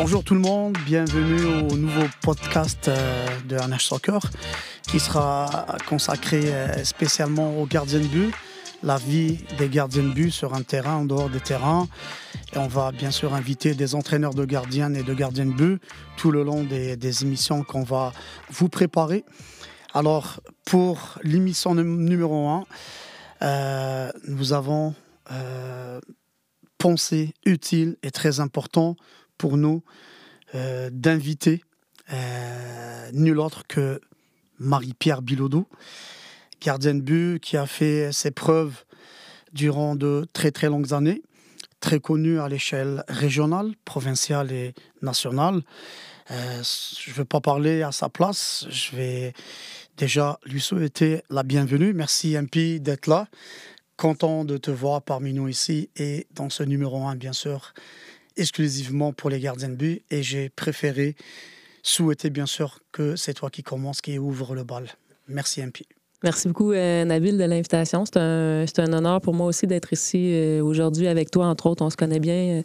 Bonjour tout le monde, bienvenue au nouveau podcast euh, de NH Soccer qui sera consacré euh, spécialement aux gardiens de but, la vie des gardiens de but sur un terrain, en dehors des terrains. Et on va bien sûr inviter des entraîneurs de gardiens et de gardiens de but tout le long des, émissions qu'on va vous préparer. Alors, pour l'émission numéro 1, euh, nous avons pensé utile et très important pour nous euh, d'inviter euh, nul autre que Marie-Pierre Bilodeau, gardienne but qui a fait ses preuves durant de très très longues années, très connue à l'échelle régionale, provinciale et nationale. Euh, je ne veux pas parler à sa place, je vais déjà lui souhaiter la bienvenue. Merci MP d'être là. Content de te voir parmi nous ici et dans ce numéro 1, bien sûr, exclusivement pour les gardiens de but et j'ai préféré souhaiter bien sûr que c'est toi qui commence, qui ouvre le bal. Merci MP. Merci beaucoup, euh, Nabil, de l'invitation. C'est un, un, honneur pour moi aussi d'être ici euh, aujourd'hui avec toi. Entre autres, on se connaît bien, euh,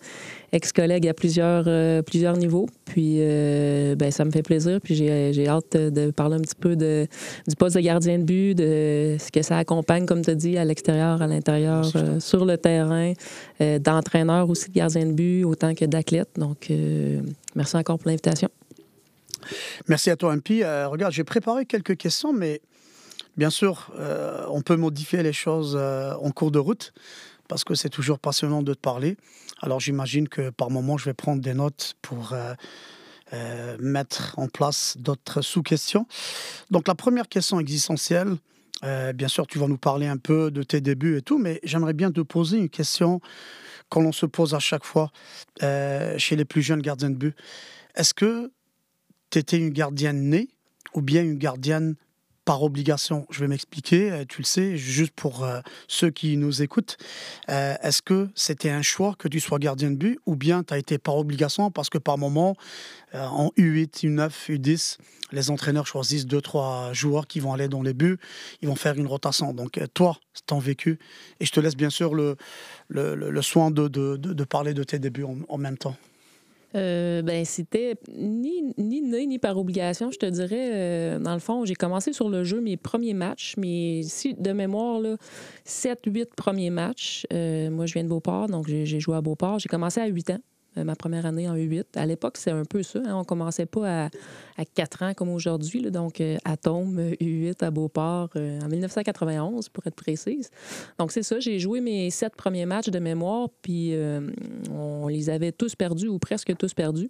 ex-collègue à plusieurs, plusieurs niveaux. Puis, ben, ça me fait plaisir. Puis, j'ai hâte de parler un petit peu de, du poste de gardien de but, de ce que ça accompagne, comme tu as dit, à l'extérieur, à l'intérieur, sur le terrain, d'entraîneur aussi de gardien de but, autant que d'athlète. Donc, merci encore pour l'invitation. Merci à toi, MP. regarde, j'ai préparé quelques questions, mais Bien sûr, euh, on peut modifier les choses euh, en cours de route parce que c'est toujours passionnant de te parler. Alors j'imagine que par moment, je vais prendre des notes pour euh, mettre en place d'autres sous-questions. Donc la première question existentielle, bien sûr, tu vas nous parler un peu de tes débuts et tout, mais j'aimerais bien te poser une question qu'on se pose à chaque fois chez les plus jeunes gardiens de but. Est-ce que tu étais une gardienne née ou bien une gardienne par obligation. Je vais m'expliquer, euh, tu le sais, juste pour euh, ceux qui nous écoutent. Euh, est-ce que c'était un choix que tu sois gardien de but ou bien tu as été par obligation parce que par moment, en U8, U9, U10, les entraîneurs choisissent deux, trois joueurs qui vont aller dans les buts, ils vont faire une rotation. Donc toi, c'est ton vécu. Et je te laisse bien sûr le, le, soin de, parler de tes débuts en même temps. Euh, ben, c'était ni, ni ni par obligation, je te dirais. Euh, dans le fond, j'ai commencé sur le jeu mes premiers matchs, mais si, de mémoire, 7-8 premiers matchs. Euh, moi, je viens de Beauport, donc j'ai joué à Beauport. J'ai commencé à 8 ans. Euh, ma première année en U8. À l'époque, c'est un peu ça. Hein. On commençait pas à, à 4 ans comme aujourd'hui. Donc, euh, Atome U8 à Beauport euh, en 1991, pour être précise. Donc, c'est ça. J'ai joué mes sept premiers matchs de mémoire, puis on les avait tous perdus ou presque tous perdus.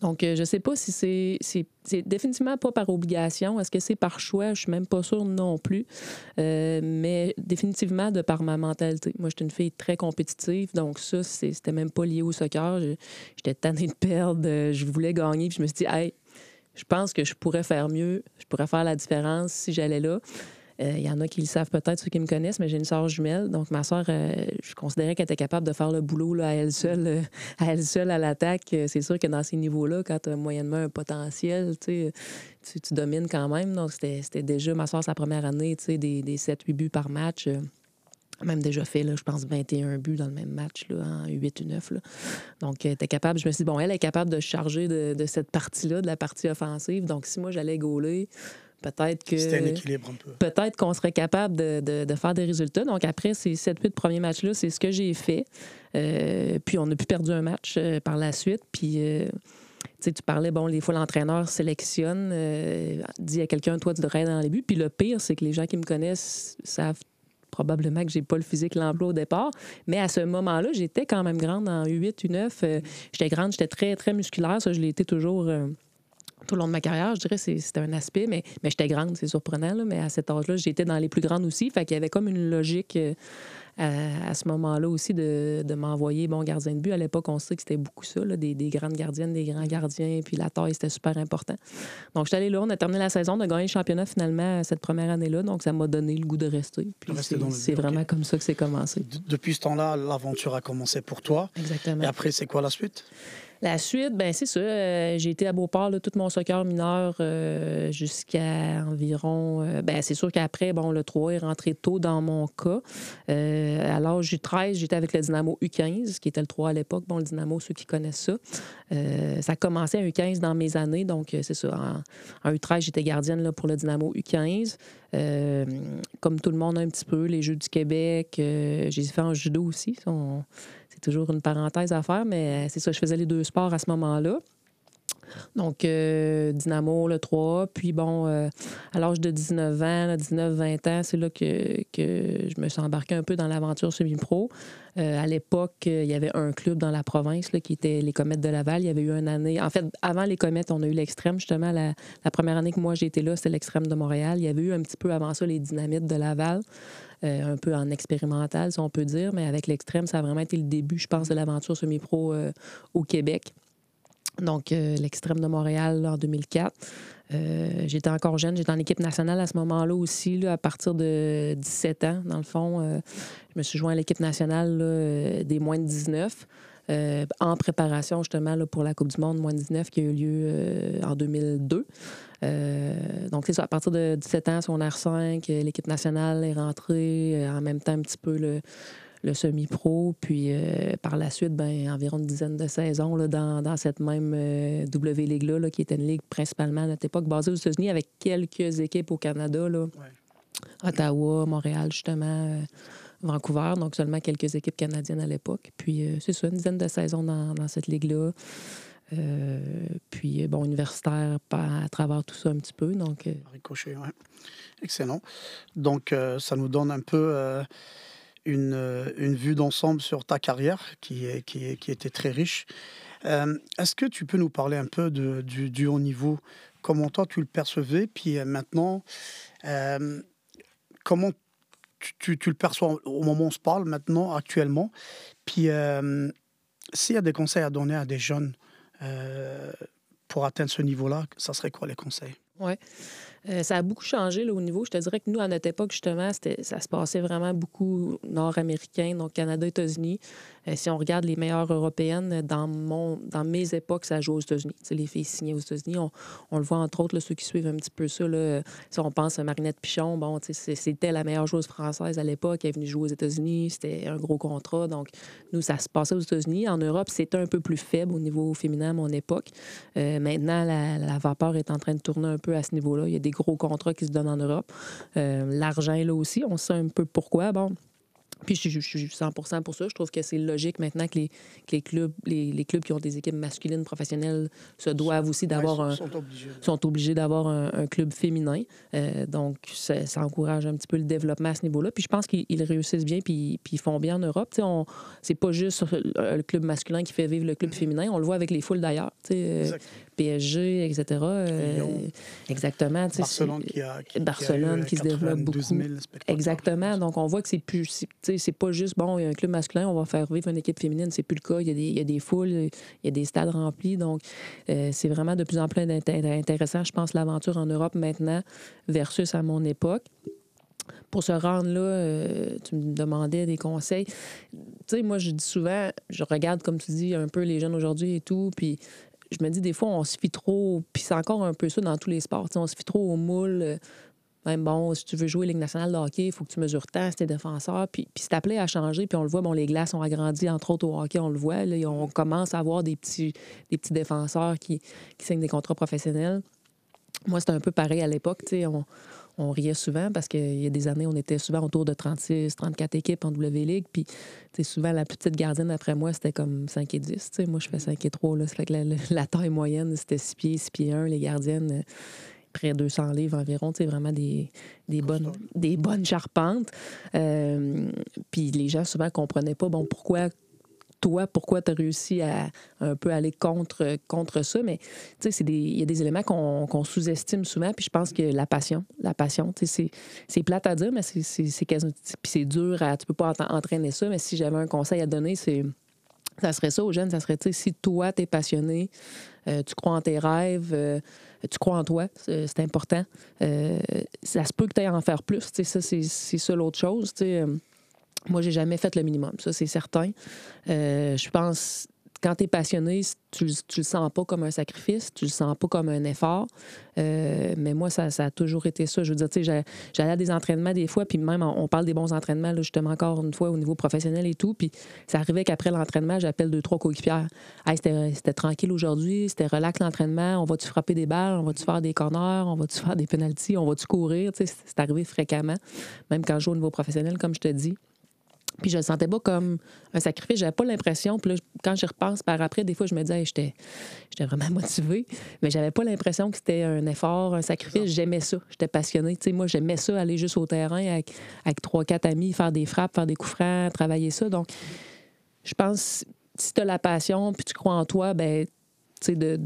Donc, euh, je ne sais pas si c'est, c'est, définitivement pas par obligation. Est-ce que c'est par choix? Je suis même pas sûre non plus. Euh, mais définitivement de par ma mentalité. Moi, j'étais une fille très compétitive, donc ça, c'était même pas lié au soccer. J'étais tannée de perdre, euh, je voulais gagner, puis je me suis dit, hey, je pense que je pourrais faire mieux, je pourrais faire la différence si j'allais là. Il euh, y en a qui le savent peut-être, ceux qui me connaissent, mais j'ai une sœur jumelle. Donc, ma sœur, euh, je considérais qu'elle était capable de faire le boulot là, à elle seule, euh, à elle seule à l'attaque. C'est sûr que dans ces niveaux-là, quand tu as moyennement un potentiel, tu, tu domines quand même. Donc, c'était déjà, ma soeur, sa première année, des, des 7-8 buts par match même déjà fait, là, je pense, 21 buts dans le même match, là, en 8 ou 9. Là. Donc, elle était capable, je me suis dit, bon, elle est capable de charger de, de cette partie-là, de la partie offensive. Donc, si moi, j'allais gauler, Peut-être que. C'était un équilibre un peu. Peut-être qu'on serait capable de, de, faire des résultats. Donc, après ces 7-8 premiers matchs-là, c'est ce que j'ai fait. Euh, puis, on a pu perdre un match euh, par la suite. Puis, euh, tu parlais, bon, des fois, l'entraîneur sélectionne, dit à quelqu'un, toi, tu devrais être dans les buts. Puis, le pire, c'est que les gens qui me connaissent savent probablement que j'ai pas le physique l'emploi au départ. Mais à ce moment-là, j'étais quand même grande en U8, U9. j'étais grande, j'étais très, très musculaire. Ça, je l'ai été toujours tout le long de ma carrière, je dirais que c'était un aspect, mais, mais j'étais grande, c'est surprenant, là, mais à cet âge-là, j'étais dans les plus grandes aussi. Fait qu'il y avait comme une logique euh, à, ce moment-là aussi de, de m'envoyer bon gardien de but. À l'époque, on sait que c'était beaucoup ça, là, des, des, grandes gardiennes, des grands gardiens, puis la taille, c'était super important. Donc, j'étais allée là, on a terminé la saison, on a gagné le championnat finalement cette première année-là, donc ça m'a donné le goût de rester. Puis c'est vraiment comme ça que c'est commencé. depuis ce temps-là, l'aventure a commencé pour toi. Exactement. Et après, c'est quoi la suite? La suite, ben c'est ça. Euh, j'ai été à Beauport tout mon soccer mineur euh, jusqu'à environ. Euh, ben c'est sûr qu'après, bon, le 3 est rentré tôt dans mon cas. à l'âge du 13, j'étais avec le Dynamo U15, qui était le 3 à l'époque. Bon, le Dynamo, ceux qui connaissent ça. ça a commencé à U15 dans mes années. Donc, c'est ça. En, U13, j'étais gardienne là, pour le Dynamo U15. comme tout le monde, un petit peu, les Jeux du Québec. j'ai fait en judo aussi toujours une parenthèse à faire, mais c'est ça, je faisais les deux sports à ce moment-là. Donc, euh, Dynamo, le 3. Puis, bon, euh, à l'âge de 19 ans, 19-20 ans, c'est là que, je me suis embarqué un peu dans l'aventure semi-pro. Euh, à l'époque, il y avait un club dans la province là, qui était les Comètes de Laval. Il y avait eu une année. En fait, avant les Comètes, on a eu l'Extrême, justement. La, la, première année que moi j'étais là, c'était l'Extrême de Montréal. Il y avait eu un petit peu avant ça les Dynamites de Laval. Un peu en expérimental, si on peut dire, mais avec l'extrême, ça a vraiment été le début, je pense, de l'aventure semi-pro au Québec. Donc, euh, l'extrême de Montréal en 2004. j'étais encore jeune, j'étais en équipe nationale à ce moment-là aussi, à partir de 17 ans, dans le fond. je me suis joint à l'équipe nationale des moins de 19. en préparation justement là, pour la Coupe du Monde moins de 19 qui a eu lieu en 2002. Euh, donc, c'est à partir de 17 ans, r 5, l'équipe nationale est rentrée, euh, en même temps un petit peu le, semi-pro. Puis euh, par la suite, ben, environ une dizaine de saisons là, dans, cette même W League-là, qui était une ligue principalement à notre époque basée aux États-Unis avec quelques équipes au Canada. Là. Ottawa, Montréal, justement. Vancouver, donc seulement quelques équipes canadiennes à l'époque. Puis c'est ça, une dizaine de saisons dans, dans cette ligue-là. Euh, puis, bon, universitaire à travers tout ça un petit peu. Donc, euh, Ricochet, oui. Excellent. Donc, euh, ça nous donne un peu une, une, vue d'ensemble sur ta carrière qui, est, qui, qui était très riche. Est-ce que tu peux nous parler un peu de, du, haut niveau? Comment toi tu le percevais? Puis maintenant, comment tu, tu, le perçois au moment où on se parle maintenant, actuellement? Puis s'il y a des conseils à donner à des jeunes euh, pour atteindre ce niveau-là, ça serait quoi les conseils? Oui. Euh, ça a beaucoup changé là, au niveau. Je te dirais que nous, à notre époque, justement, ça se passait vraiment beaucoup nord-américain, donc Canada, États-Unis. Euh, si on regarde les meilleures européennes, dans, mon, dans mes époques, ça joue aux États-Unis. les filles signées aux États-Unis, on, le voit entre autres, ceux qui suivent un petit peu ça. Là, si on pense à Marinette Pichon, bon, c'était la meilleure joueuse française à l'époque. Elle est venue jouer aux États-Unis. C'était un gros contrat. Donc, nous, ça se passait aux États-Unis. En Europe, c'était un peu plus faible au niveau féminin à mon époque. Euh, maintenant, la, la, vapeur est en train de tourner un peu à ce niveau-là. Il y a des gros contrats qui se donnent en Europe. Euh, l'argent est là aussi. On sait un peu pourquoi. Bon, puis je, suis 100 pour ça. Je trouve que c'est logique maintenant que les, les clubs, les, clubs qui ont des équipes masculines professionnelles se doivent aussi d'avoir un. Sont obligés. Sont obligés d'avoir un, club féminin. Euh, donc, ça, encourage un petit peu le développement à ce niveau-là. Puis je pense qu'ils réussissent bien, puis, puis, ils font bien en Europe. C'est pas juste le club masculin qui fait vivre le club féminin. On le voit avec les foules d'ailleurs. Euh, PSG, etc. Euh, exactement. Barcelone qui, a, Barcelone qui, se développe beaucoup. Exactement. Donc, on voit que c'est plus c'est pas juste, bon, il y a un club masculin, on va faire vivre une équipe féminine. C'est plus le cas. Il y, a des, il y a des foules, il y a des stades remplis. Donc, euh, c'est vraiment de plus en plus intéressant, je pense, l'aventure en Europe maintenant versus à mon époque pour se rendre là, euh, tu me demandais des conseils. Tu sais, moi, je dis souvent, je regarde, comme tu dis, un peu les jeunes aujourd'hui et tout, puis je me dis, des fois, on se fie trop, puis c'est encore un peu ça dans tous les sports, on se fie trop au moule. Euh, même bon, si tu veux jouer Ligue nationale de hockey, il faut que tu mesures tant, tes défenseurs. Puis, puis c'est appelé à changer, puis on le voit, bon, les glaces ont agrandi, entre autres au hockey, on le voit. Là, on commence à avoir des petits, des petits défenseurs qui, qui signent des contrats professionnels. Moi, c'était un peu pareil à l'époque. On, on riait souvent parce qu'il y a des années, on était souvent autour de 36, 34 équipes en W League. Puis, souvent, la plus petite gardienne après moi, c'était comme 5 et 10. Moi, je fais 5 et 3. Là. Ça fait que la, la, taille moyenne, c'était 6 pieds, 6 pieds 1. Les gardiennes, près de 200 livres environ, c'est vraiment des, des, bonnes, des bonnes charpentes. Euh, puis les gens souvent ne comprenaient pas, bon, pourquoi toi, pourquoi tu as réussi à un peu aller contre, contre ça. Mais tu sais, il y a des éléments qu'on sous-estime souvent. Puis je pense que la passion, la passion, c'est plate à dire, mais c'est dur à. Tu peux pas entraîner ça. Mais si j'avais un conseil à donner, c'est. Ça serait ça aux jeunes, ça serait, tu sais, si toi, tu es passionné, euh, tu crois en tes rêves, euh, tu crois en toi, c'est important. Euh, ça se peut que tu aies à en faire plus. Ça, c'est ça l'autre chose. Moi, j'ai jamais fait le minimum, ça, c'est certain. je pense quand tu es passionné, tu, tu le sens pas comme un sacrifice, tu le sens pas comme un effort. Euh, mais moi, ça, a toujours été ça. Je veux dire, tu sais, j'allais à des entraînements des fois, puis même, on parle des bons entraînements, justement, encore une fois, au niveau professionnel et tout. Puis ça arrivait qu'après l'entraînement, j'appelle deux, trois coéquipières. Hey, c'était tranquille aujourd'hui, c'était relax l'entraînement, on va-tu frapper des balles, on va-tu faire des corners, on va-tu faire des penalties, on va-tu courir? Tu sais, c'est arrivé fréquemment, même quand je joue au niveau professionnel, comme je te dis. Puis je le sentais pas comme un sacrifice. J'avais pas l'impression. Puis là, quand je repense par après, des fois, je me disais, j'étais, j'étais vraiment motivée. Mais j'avais pas l'impression que c'était un effort, un sacrifice. J'aimais ça. J'étais passionnée. Tu sais, moi, j'aimais ça, aller juste au terrain avec, avec trois, quatre amis, faire des frappes, faire des coups francs, travailler ça. Donc, je pense, si tu as la passion, puis tu crois en toi, ben, tu sais, de,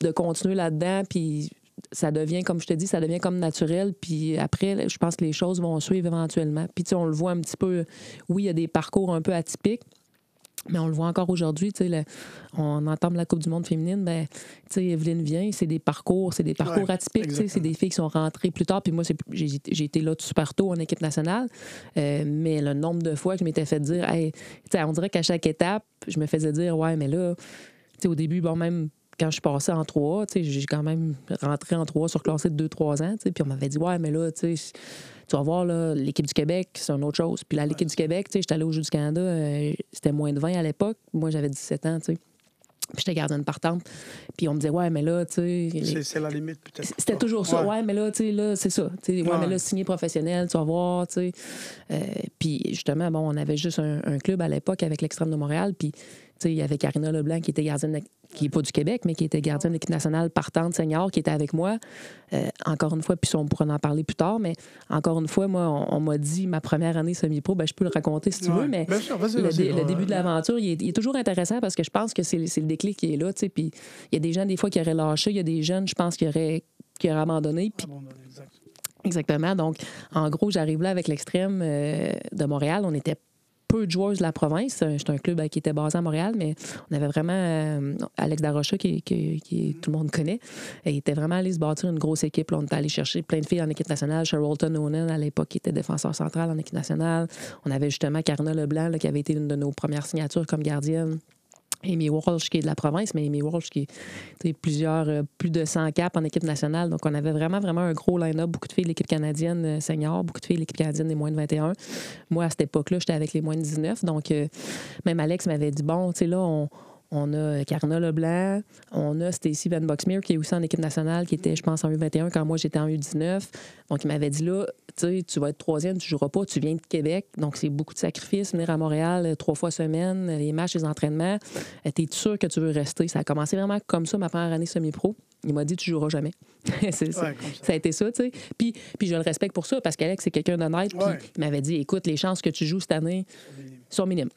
de continuer là-dedans, puis ça devient, comme je te dis, ça devient comme naturel. Puis après, je pense que les choses vont suivre éventuellement. Puis on le voit un petit peu, oui, il y a des parcours un peu atypiques. Mais on le voit encore aujourd'hui, on entend la Coupe du monde féminine, ben, Evelyne vient, c'est des parcours, c'est des parcours atypiques, c'est des filles qui sont rentrées plus tard, puis moi, j'ai été là super tôt en équipe nationale, euh, mais le nombre de fois que je m'étais fait dire, hey, on dirait qu'à chaque étape, je me faisais dire, ouais, mais là, au début, bon, même quand je suis passée en 3, j'ai quand même rentré en 3 sur classé de 2-3 ans. Puis on m'avait dit, ouais, mais là, tu vas voir, l'équipe du Québec, c'est une autre chose. Puis là, l'équipe du Québec, j'étais allée au Jeux du Canada, euh, c'était moins de 20 à l'époque. Moi, j'avais 17 ans, tu sais. Puis j'étais gardienne partante. Puis on me disait, ouais, mais là, tu sais. C'est la limite, peut-être. C'était toujours ça. Ouais. mais là, tu sais, là, c'est ça. ouais, mais là, signé professionnel, tu vas voir, tu sais. Euh, puis justement, bon, on avait juste un, un club à l'époque avec l'Extrême de Montréal. Puis il y avait Karina Leblanc qui était gardienne, qui n'est pas du Québec, mais qui était gardienne de l'équipe nationale partante senior, qui était avec moi. Euh, encore une fois, puis on pourra en parler plus tard, mais encore une fois, moi, on, m'a dit ma première année semi-pro, ben, je peux le raconter si tu veux, mais le, début de l'aventure, il, est toujours intéressant parce que je pense que c'est le déclic qui est là, puis il y a des gens, des fois, qui auraient lâché, il y a des jeunes, je pense, qui auraient, qui auraient abandonné. Exactement. Donc, en gros, j'arrive là avec l'extrême euh, de Montréal. On était peu de joueurs de la province. C'est un club euh, qui était basé à Montréal, mais on avait vraiment euh, Alex Darocha, qui, tout le monde connaît. il était vraiment allé se bâtir une grosse équipe. on était allé chercher plein de filles en équipe nationale. Charlton Onan, à l'époque, était défenseur central en équipe nationale. On avait justement Carna Leblanc, qui avait été une de nos premières signatures comme gardienne. Amy Walsh, qui est de la province, mais Amy Walsh, qui est plusieurs, euh, plus de 100 caps en équipe nationale. Donc, on avait vraiment, vraiment un gros line-up. Beaucoup de filles de l'équipe canadienne euh, senior, beaucoup de filles de l'équipe canadienne des moins de 21. Moi, à cette époque-là, j'étais avec les moins de 19. Donc, euh, même Alex m'avait dit bon, tu sais, là, on on a Carna Leblanc, on a Stacy Van Boxmeer qui est aussi en équipe nationale, qui était, je pense, en U21 quand moi j'étais en U19. Donc, il m'avait dit là, tu vas être troisième, tu ne joueras pas, tu viens de Québec. Donc, c'est beaucoup de sacrifices, venir à Montréal euh, trois fois semaine, les matchs, les entraînements. Euh, tu es sûr que tu veux rester? Ça a commencé vraiment comme ça ma première année semi-pro. Il m'a dit, tu joueras jamais. ça. ça. a été ça, tu sais. Puis, puis je le respecte pour ça, parce qu'Alex, c'est quelqu'un d'honnête. Puis il m'avait dit, écoute, les chances que tu joues cette année sont minimes.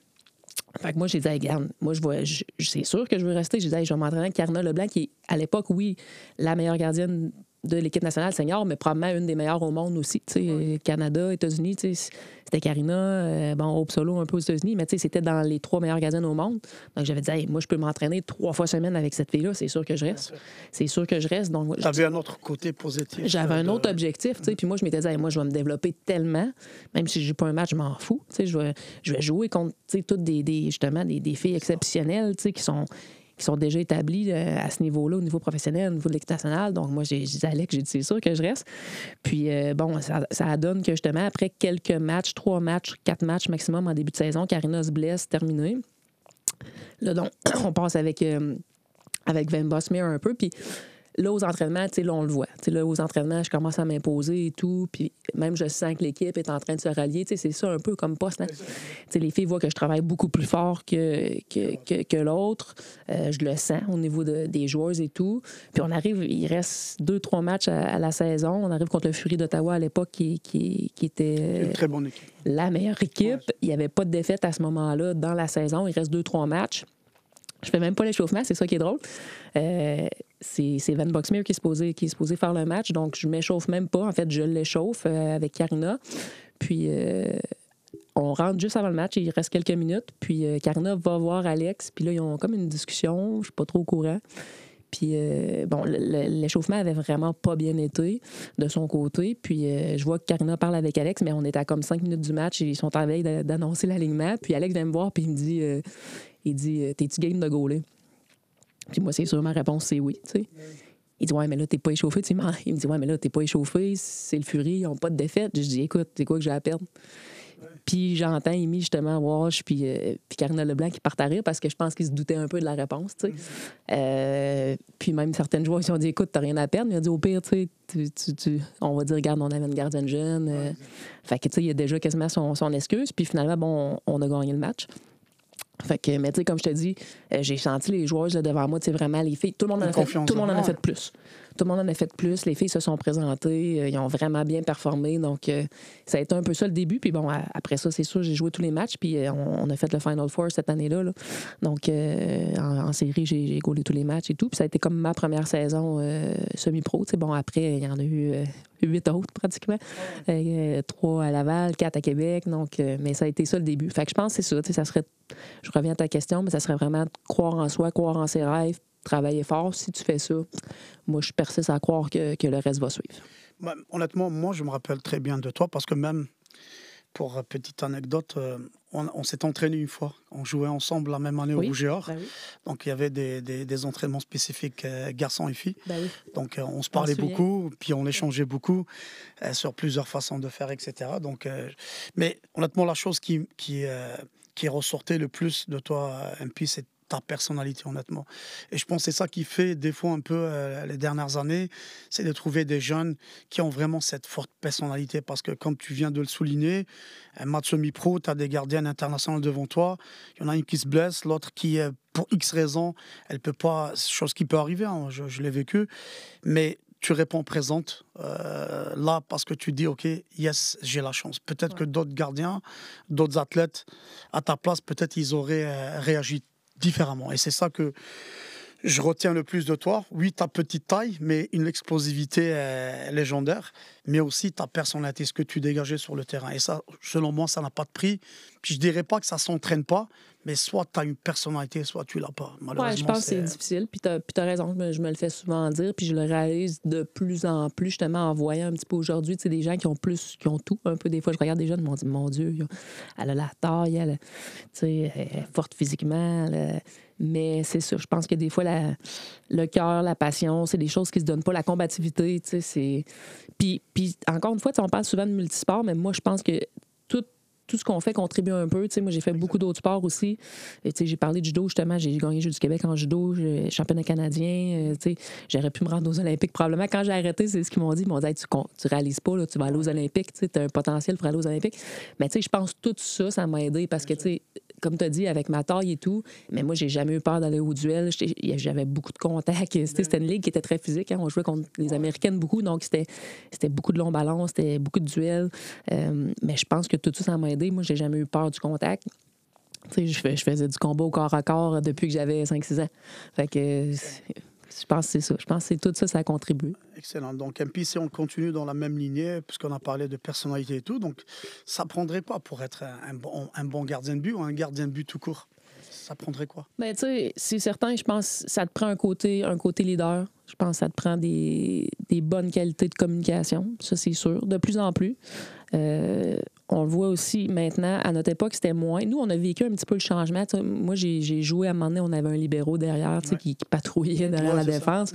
Fait que moi, j'ai dit, moi, je vois, c'est sûr que je veux rester. J'ai dit, je vais m'entraîner avec Carna Leblanc, qui à l'époque, oui, la meilleure gardienne de l'équipe nationale senior, mais probablement une des meilleures au monde aussi. Canada, États-Unis, c'était Karina, euh, bon, Hope Solo un peu aux États-Unis, mais c'était dans les trois meilleures gardiennes au monde. Donc j'avais dit, moi, je peux m'entraîner trois fois semaine avec cette fille-là, c'est sûr que je reste. C'est sûr que je reste. Donc, J'avais un autre côté positif. J'avais un autre objectif, puis moi, je m'étais dit, moi, je vais me développer tellement, même si je joue pas un match, je m'en fous. Je vais, je vais jouer contre toutes des, justement des, des filles exceptionnelles qui sont qui sont déjà établis euh, à ce niveau-là, au niveau professionnel, au niveau de l'équipe nationale. Donc, moi, j'ai dit à Alex, j'ai dit, c'est sûr que je reste. Puis, euh, bon, ça, donne que justement, après quelques matchs, trois matchs, quatre matchs maximum en début de saison, Karina se blesse, terminé. Là, donc, on passe avec, euh, avec Van Bosmere un peu. Puis, Là, aux entraînements, tu sais, là, on le voit. Tu sais, là, aux entraînements, je commence à m'imposer et tout. Puis même, je sens que l'équipe est en train de se rallier. Tu sais, c'est ça un peu comme poste. Hein? Tu sais, les filles voient que je travaille beaucoup plus fort que, que, que, l'autre. Euh, je le sens au niveau de, des joueurs et tout. Puis on arrive, il reste deux, trois matchs à, la saison. On arrive contre le Fury d'Ottawa à l'époque qui, qui, qui, était. Une très bonne équipe. La meilleure équipe. Il n'y avait pas de défaite à ce moment-là dans la saison. Il reste deux, trois matchs. Je fais même pas l'échauffement, c'est ça qui est drôle. Euh, c'est Van Boxmeer qui est, supposé, qui faire le match, donc je m'échauffe même pas. En fait, je l'échauffe euh, avec Karina. Puis euh, on rentre juste avant le match, il reste quelques minutes. Puis Karina va voir Alex, puis là, ils ont comme une discussion, je suis pas trop au courant. Puis, bon, l'échauffement avait vraiment pas bien été de son côté. Puis, je vois que Karina parle avec Alex, mais on est à comme cinq minutes du match et ils sont à veille d'annoncer l'alignement. Puis, Alex vient me voir, puis il me dit Il dit euh, T'es-tu game de gauler? Puis moi, c'est sûr, ma réponse, c'est oui. tu sais. Il dit Ouais, mais là, t'es pas échauffé. Tu sais, il me dit Ouais, mais là, t'es pas échauffé. C'est le Fury, ils n'ont pas de défaite. Je dis Écoute, c'est quoi que j'ai à perdre? Puis j'entends Amy, justement, Wash, puis, euh, puis Karina Leblanc qui partent à rire parce que je pense qu'ils se doutaient un peu de la réponse. tu sais. Euh, puis même certaines joueurs, ils ont dit Écoute, t'as rien à perdre. Mais il a dit Au pire, tu sais, on va dire Regarde, on avait une gardienne jeune. euh, fait que, tu sais, il y a déjà quasiment son, son excuse. Puis finalement, bon, on, on a gagné le match. Fait que, mais tu sais, comme je te dis, euh, j'ai senti les joueuses là, devant moi, tu sais, vraiment, les filles, tout le monde en a fait, tout le monde en a en- fait plus. Tout le monde en a fait plus. Les filles se sont présentées, euh, ils ont vraiment bien performé. Donc, euh, ça a été un peu ça le début. Puis bon, après ça, c'est sûr, j'ai joué tous les matchs. Puis euh, on, a fait le Final Four cette année-là. là. Donc, en, en série, j'ai gaulé tous les matchs et tout. Puis ça a été comme ma première saison semi-pro. Bon, après, il y en a eu huit autres pratiquement. Euh, trois à Laval, quatre à Québec. Donc, euh, mais ça a été ça le début. Fait que je pense que c'est ça. Ça serait, je reviens à ta question, mais ça serait vraiment de croire en soi, croire en ses rêves, travailler fort. Si tu fais ça, moi, je persiste à croire que, que le reste va suivre. Honnêtement, moi, je me rappelle très bien de toi parce que même, pour euh, petite anecdote, euh, on, on s'est entraîné une fois. On jouait ensemble la même année Oui. au Rouge-et-Or. Ben oui. Donc, il y avait des, des- des entraînements spécifiques euh, garçons et filles. Ben oui. Donc, euh, on se parlait beaucoup, puis on échangeait beaucoup euh, sur plusieurs façons de faire, etc. Donc, mais honnêtement, la chose qui, qui, qui ressortait le plus de toi, MP, c'est ta personnalité, honnêtement. Et je pense que c'est ça qui fait des fois un peu euh, les dernières années, c'est de trouver des jeunes qui ont vraiment cette forte personnalité. Parce que comme tu viens de le souligner, un match semi-pro, tu as des gardiennes internationales devant toi. Il y en a une qui se blesse, l'autre qui, euh, pour X raisons, elle peut pas. Chose qui peut arriver, hein, je, je l'ai vécu. Mais tu réponds présente euh, là parce que tu dis ok yes j'ai la chance peut-être que d'autres gardiens d'autres athlètes à ta place peut-être ils auraient euh, réagi différemment. Et c'est ça que je retiens le plus de toi. Oui ta petite taille mais une explosivité euh, légendaire mais aussi ta personnalité ce que tu dégageais sur le terrain. Et ça selon moi ça n'a pas de prix puis je dirais pas que ça s'entraîne pas mais soit tu as une personnalité soit tu l'as pas malheureusement Ouais, je pense que c'est difficile. Puis puis t'as raison, je me, je me le fais souvent dire. Puis je le réalise de plus en plus, justement, en voyant un petit peu aujourd'hui, tu sais, des gens qui ont plus, qui ont tout. Un peu, des fois, je regarde des jeunes, ils m'ont dit, mon Dieu, elle a la taille, elle, tu sais, elle est forte physiquement. elle- mais c'est ça, je pense que des fois, la- le cœur, la passion, c'est des choses qui se donnent pas. La combativité, tu sais, c'est... Puis, puis encore une fois, tu on parle souvent de multisport, mais moi, je pense que tout, ce qu'on fait contribue un peu. Tu sais, moi, j'ai fait beaucoup d'autres sports aussi. Et, tu sais, j'ai parlé de judo, justement. J'ai gagné Jeux du Québec en judo, championnat canadien. euh, tu sais, j'aurais pu me rendre aux Olympiques. Probablement, quand j'ai arrêté, c'est ce qu'ils m'ont dit. Ils m'ont dit, Hey, tu, réalises pas, là, tu vas aller aux Olympiques. Tu as un potentiel pour aller aux Olympiques. Mais, tu sais, je pense que tout ça, ça m'a aidé parce que, tu sais, comme tu as dit, avec ma taille et tout, mais moi, j'ai jamais eu peur d'aller au duel. J'avais beaucoup de contacts. C'était une ligue qui était très physique. hein. On jouait contre les Américaines beaucoup, donc c'était beaucoup de longs ballons, c'était beaucoup de duels. Euh, mais je pense que tout ça, ça m'a aidé. Moi, j'ai jamais eu peur du contact. Je, fais- je faisais du combat au corps à corps depuis que j'avais 5-6 ans. Fait que c'est- je pense que c'est ça. Je pense que tout ça, ça contribue. Excellent. Donc, MP, si on continue dans la même lignée, puisqu'on a parlé de personnalité et tout, donc ça prendrait quoi pour être un, un bon, un bon gardien de but ou un gardien de but tout court? Ça prendrait quoi? Ben, tu sais, c'est certain, je pense que ça te prend un côté, un côté leader. Je pense que ça te prend des, des bonnes qualités de communication, ça c'est sûr, de plus en plus. Euh, on le voit aussi maintenant, à notre époque, c'était moins. Nous, on a vécu un petit peu le changement. Moi, j'ai joué à un moment donné, on avait un libéraux derrière Ouais. qui, qui patrouillait derrière Ouais, la ça. défense.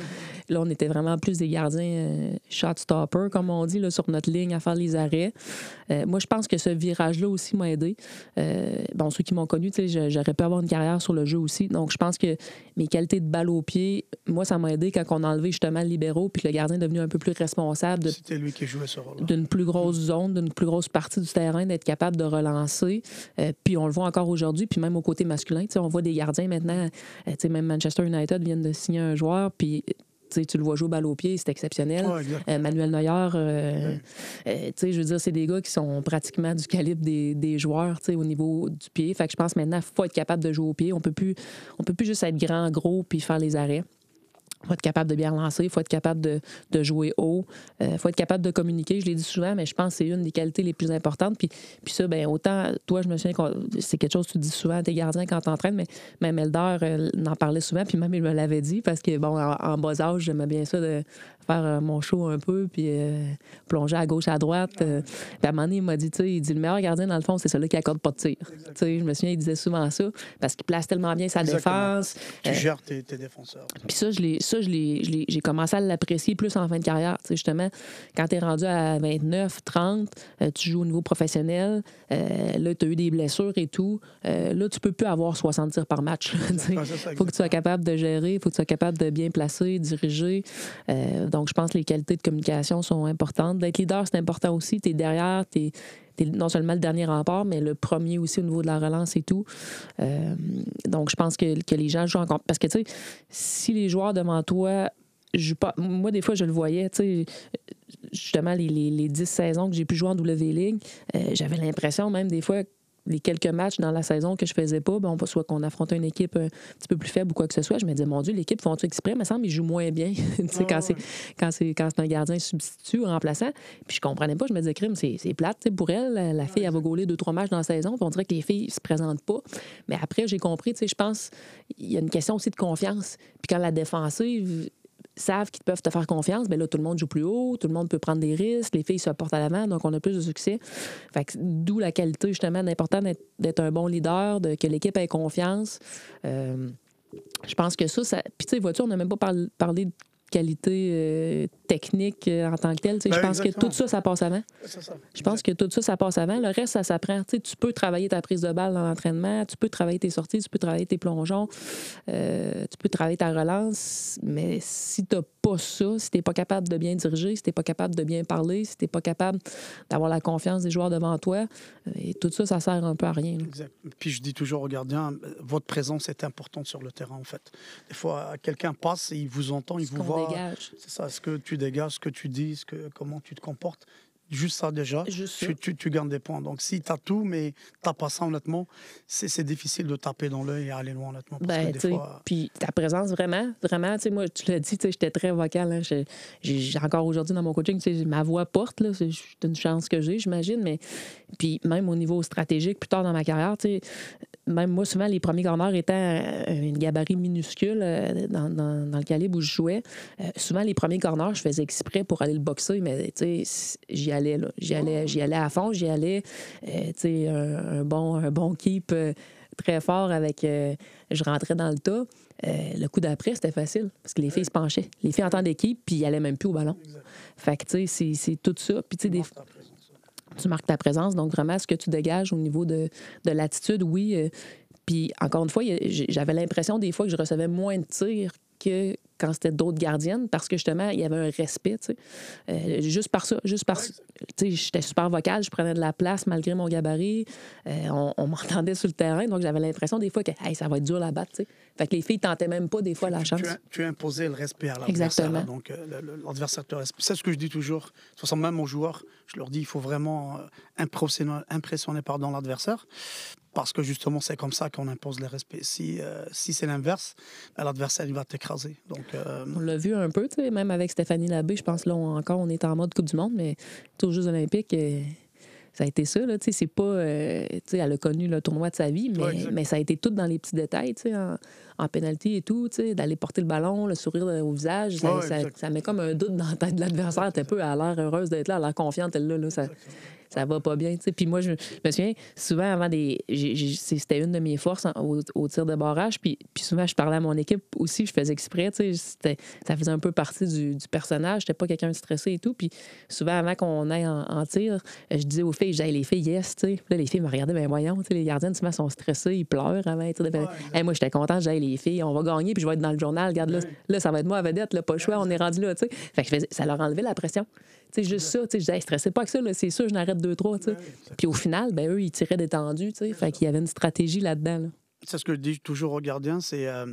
Là, on était vraiment plus des gardiens euh, shot stopper, comme on dit, là, sur notre ligne à faire les arrêts. Euh, moi, je pense que ce virage-là aussi m'a aidé. Euh, bon, ceux qui m'ont connu, j'aurais pu avoir une carrière sur le jeu aussi. Donc, je pense que mes qualités de balle au pied, moi, ça m'a aidé quand on a enlevé justement le libéraux, puis que le gardien est devenu un peu plus responsable C'était lui qui jouait ce rôle. d'une plus grosse zone, d'une plus grosse partie du terrain, d'être capable de relancer. Euh, puis on le voit encore aujourd'hui, puis même au côté masculin, on voit des gardiens maintenant, euh, tu sais, même Manchester United viennent de signer un joueur, puis tu le vois jouer balle au pied, c'est exceptionnel. Ouais. Euh, Manuel Neuer, euh, euh, tu sais, je veux dire, c'est des gars qui sont pratiquement du calibre des, des joueurs, tu sais, au niveau du pied. Fait que je pense maintenant, il faut être capable de jouer au pied. On peut plus, on peut plus juste être grand, gros, puis faire les arrêts. Il faut être capable de bien lancer, il faut être capable de, de jouer haut, il euh, faut être capable de communiquer. Je l'ai dit souvent, mais je pense que c'est une des qualités les plus importantes. Puis, puis ça, ben autant, toi, je me souviens que c'est quelque chose que tu dis souvent à tes gardiens quand tu entraînes, mais même Elder euh, en parlait souvent, puis même il me l'avait dit, parce que, bon, en, bas âge, j'aimais bien ça de faire euh, mon show un peu, puis plonger à gauche, à droite. puis à un moment donné, il m'a dit, tu sais, il dit, le meilleur gardien, dans le fond, c'est celui qui accorde pas de tir. Tu sais, je me souviens, il disait souvent ça, parce qu'il place tellement bien sa défense. Tu gères tes, tes défenseurs. Puis ça, je l'ai ça, j'ai commencé à l'apprécier plus en fin de carrière. justement, quand tu es rendu à 29, 30, euh, tu joues au niveau professionnel, euh, là, tu as eu des blessures et tout. Euh, là, tu peux plus avoir 60 tirs par match. Il faut que tu sois capable de gérer, il faut que tu sois capable de bien placer, diriger. donc, je pense que les qualités de communication sont importantes. D'être leader, c'est important aussi. Tu es derrière, tu es non seulement le dernier rempart, mais le premier aussi au niveau de la relance et tout. Euh, donc, je pense que, que, les gens jouent encore. Parce que, tu sais, si les joueurs devant toi je, moi, des fois, je le voyais, tu sais, justement, les, les, les, 10 saisons que j'ai pu jouer en W League, euh, j'avais l'impression, même des fois, les quelques matchs dans la saison que je faisais pas, ben, soit qu'on affrontait une équipe un petit peu plus faible ou quoi que ce soit, je me disais, mon Dieu, l'équipe font tout exprès, mais ça semble qu'ils jouent moins bien quand c'est quand c'est un gardien substitut ou remplaçant. Puis je comprenais pas, je me disais, crime, c'est plate pour elle. La, fille, elle va gauler deux, trois matchs dans la saison, puis on dirait que les filles se présentent pas. Mais après, j'ai compris, je pense, il y a une question aussi de confiance. Puis quand la défensive savent qu'ils peuvent te faire confiance, mais ben là, tout le monde joue plus haut, tout le monde peut prendre des risques, les filles se portent à l'avant, donc on a plus de succès. D'où la qualité, justement, d'important d'être un bon leader, de, que l'équipe ait confiance. Euh, je pense que ça, ça... Puis, tu sais, voiture, on n'a même pas parlé de qualité euh, technique euh, en tant que telle. je ben, pense que tout ça, ça passe avant. Je pense que tout ça, ça passe avant. Le reste, ça s'apprend. Tu peux travailler ta prise de balle dans l'entraînement, tu peux travailler tes sorties, tu peux travailler tes plongeons, euh, tu peux travailler ta relance, mais si tu n'as pas ça, si tu n'es pas capable de bien diriger, si tu n'es pas capable de bien parler, si tu n'es pas capable d'avoir la confiance des joueurs devant toi, et tout ça, ça sert un peu à rien. Exact. Puis je dis toujours aux gardiens, votre présence est importante sur le terrain, en fait. Des fois, quelqu'un passe, et il vous entend, il vous voit c'est ça, ce que tu dégages, ce que tu dis, ce que, comment tu te comportes. Juste ça déjà, tu, tu, tu, gagnes des points. Donc si tu as tout, mais tu pas ça honnêtement, c'est difficile de taper dans l'œil et aller loin honnêtement. Ben, Puis ta présence vraiment, vraiment, tu sais, moi tu l'as dit, j'étais très vocal. Hein, j'ai encore aujourd'hui dans mon coaching, ma voix porte, c'est une chance que j'ai, j'imagine, mais puis même au niveau stratégique, plus tard dans ma carrière, tu sais, même moi, souvent, les premiers corners étant euh, une gabarit minuscule euh, dans, le calibre où je jouais, euh, souvent, les premiers corners, je faisais exprès pour aller le boxer, mais j'y allais, J'y allais, j'y allais à fond, j'y allais, tu un, bon, un bon keep très fort avec. je rentrais dans le tas. le coup d'après, c'était facile parce que les filles se penchaient. Les filles entendaient keep, puis ils allaient même plus au ballon. Fait que, tu sais, c'est tout ça. Puis, tu sais, des tu marques ta présence. Donc, vraiment, ce que tu dégages au niveau de, de l'attitude, oui. Euh, puis, encore une fois, j'avais l'impression des fois que je recevais moins de tirs que quand c'était d'autres gardiennes parce que justement, il y avait un respect, tu sais. Euh, juste par ça, juste par. Tu sais, j'étais super vocale, je prenais de la place malgré mon gabarit. Euh, on, m'entendait sur le terrain, donc j'avais l'impression des fois que ça va être dur à battre, tu sais. Fait que les filles tentaient même pas des fois la chance. Tu as, imposé le respect à l'adversaire. Donc, euh, l'adversaire te respecte. C'est ce que je dis toujours. De toute façon, même aux joueurs, je leur dis il faut vraiment impressionner, impressionner l'adversaire parce que justement, c'est comme ça qu'on impose le respect. Si, si c'est l'inverse, ben, l'adversaire, il va t'écraser. Donc, euh, on l'a vu un peu, même avec Stéphanie Labbé, je pense là encore on est en mode Coupe du Monde, mais aux Jeux olympiques, euh, ça a été ça. Là, c'est pas, euh, elle a connu le tournoi de sa vie, mais, mais ça a été tout dans les petits détails, en, en pénalty et tout, d'aller porter le ballon, le sourire au visage. Ça, met comme un doute dans la tête de l'adversaire. T'es peu à l'air heureuse d'être là, à l'air confiante, elle là. là ça, ça va pas bien. Puis moi, je, me souviens, souvent avant des. C'était une de mes forces au, tir de barrage. Puis, puis souvent, je parlais à mon équipe aussi, je faisais exprès. Ça faisait un peu partie du, du personnage. J'étais pas quelqu'un de stressé et tout. Puis souvent, avant qu'on aille en, tir, je disais aux filles, j'ai les filles, yes. Puis là, les filles me regardaient, ben voyons, les gardiens, souvent, sont stressés, ils pleurent avant. Ouais, moi, j'étais contente, j'ai les filles, on va gagner, puis je vais être dans le journal. Regarde, là, là ça va être moi à vedette, là, pas le choix, on est rendu là. Fait que ça leur enlevait la pression. C'est juste ça. Je disais, stressez pas que ça, c'est sûr, je n'arrête deux, trois. Puis au final, ben, eux, ils tiraient détendus. Fait qu'il y avait une stratégie là-dedans. C'est ce que je dis toujours aux gardiens, c'est euh,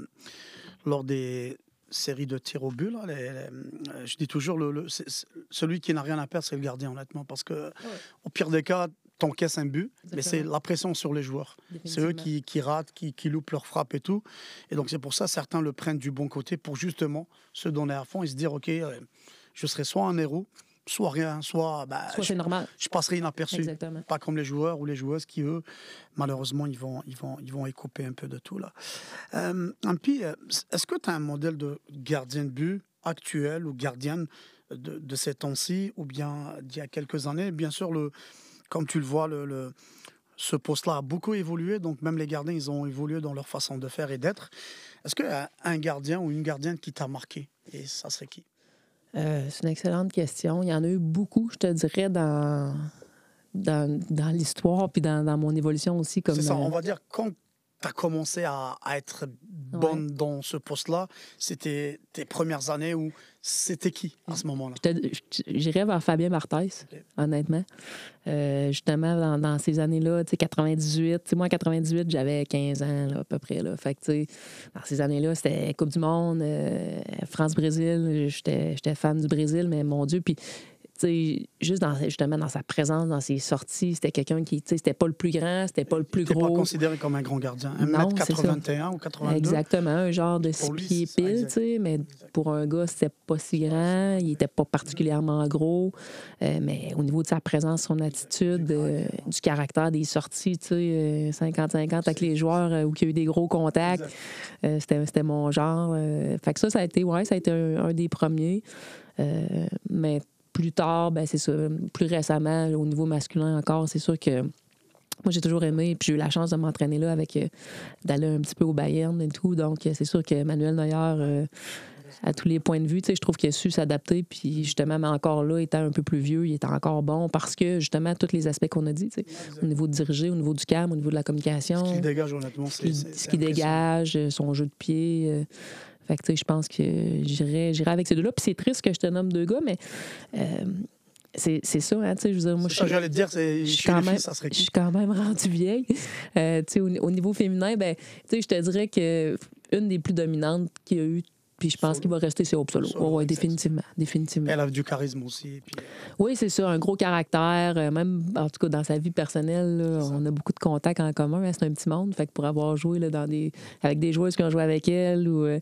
lors des séries de tirs au but, euh, je dis toujours, le, celui qui n'a rien à perdre, c'est le gardien, honnêtement. Parce que au pire des cas, t'encaisses un but, mais c'est la pression sur les joueurs. C'est eux qui, qui ratent, qui, qui, loupent leur frappe et tout. Et donc c'est pour ça certains le prennent du bon côté pour justement se donner à fond et se dire, OK, euh, je serai soit un héros, soit rien, soit, bah, soit je, normal. je passerai inaperçu. Pas comme les joueurs ou les joueuses qui, eux, malheureusement, ils vont, ils vont, ils vont écouper un peu de tout. là. Euh, euh est-ce que tu as un modèle de gardien de but actuel ou gardienne de, de ces temps-ci ou bien d'il y a quelques années? Bien sûr, le, comme tu le vois, le, ce poste-là a beaucoup évolué, donc même les gardiens, ils ont évolué dans leur façon de faire et d'être. Est-ce qu'un gardien ou une gardienne qui t'a marqué, et ça serait qui? Euh, c'est une excellente question. Il y en a eu beaucoup, je te dirais, dans, dans, dans l'histoire puis dans, dans, mon évolution aussi. C'est ça, on va dire, quand tu as commencé à, à être bonne dans ce poste-là, c'était tes premières années où c'était qui à ce moment-là? J'irais vers Fabien Martès, honnêtement. Euh, justement, dans, ces années-là, 98, moi, en 98, j'avais 15 ans à peu près. Là. Fait que, dans ces années-là, c'était Coupe du Monde, euh, France-Brésil. J'étais fan du Brésil, mais mon Dieu, puis juste dans, justement dans sa présence, dans ses sorties, c'était quelqu'un qui, c'était pas le plus grand, c'était pas le plus gros. pas considéré comme un grand gardien. 1m81 ou 82. Exactement, un genre de six pieds pile, tu sais, mais pour un gars, c'était pas si grand, il était pas particulièrement gros, euh, mais au niveau de sa présence, son attitude, euh, du caractère des sorties, tu sais, 50-50 euh, avec les joueurs où il y a eu des gros contacts, c'était mon genre. fait que ça, ça a été, ouais, ça a été un, un des premiers. mais plus tard, ben c'est ça, plus récemment, au niveau masculin encore, c'est sûr que moi, j'ai toujours aimé, puis j'ai eu la chance de m'entraîner là avec euh, d'aller un petit peu au Bayern et tout. Donc, c'est sûr que Manuel Neuer, euh, à tous les points de vue, je trouve qu'il a su s'adapter. Puis, justement, mais encore là, étant un peu plus vieux, il était encore bon parce que, justement, tous les aspects qu'on a dit, au niveau de diriger, au niveau du calme, au niveau de la communication. Ce qu'il dégage, honnêtement, c'est. Ce qu'il dégage, son jeu de pied. Euh, fait que, je pense que j'irai, avec ces deux-là. Puis c'est triste que je te nomme deux gars, mais euh, c'est, ça, hein, tu sais, je veux dire, moi, je suis... j'allais te dire, je, suis quand même, je suis quand même rendue vieille. Euh, tu sais, au, niveau féminin, ben, tu sais, je te dirais que une des plus dominantes qu'il y a eu puis je pense qu'il va rester sur Solo. oui, définitivement, définitivement. Elle a du charisme aussi. Puis... Euh, oui, c'est ça, un gros caractère. Euh, même, en tout cas, dans sa vie personnelle, on a beaucoup de contacts en commun. Hein, c'est un petit monde. Fait que pour avoir joué là, dans des, avec des joueuses qui ont joué avec elle, ou, euh,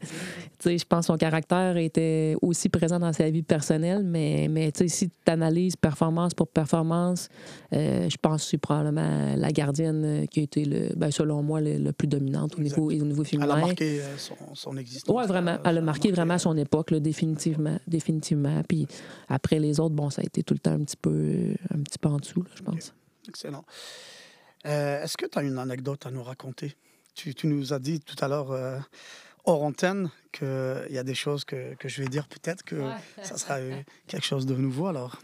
je pense que son caractère était aussi présent dans sa vie personnelle. Mais, mais si tu analyses performance pour performance, je pense que c'est probablement la gardienne qui a été, le, ben, selon moi, le, plus dominante au niveau, au niveau féminin. Elle a marqué son, son existence. Oui, vraiment. Elle a marqué vraiment son époque, là, définitivement. définitivement. Puis après les autres, bon, ça a été tout le temps un petit peu, un petit peu en dessous, je pense. Excellent. Euh, est-ce que tu as une anecdote à nous raconter? Tu, tu nous as dit tout à l'heure, euh, hors antenne, qu'il y a des choses que, que je vais dire peut-être que ça sera euh, quelque chose de nouveau. Alors,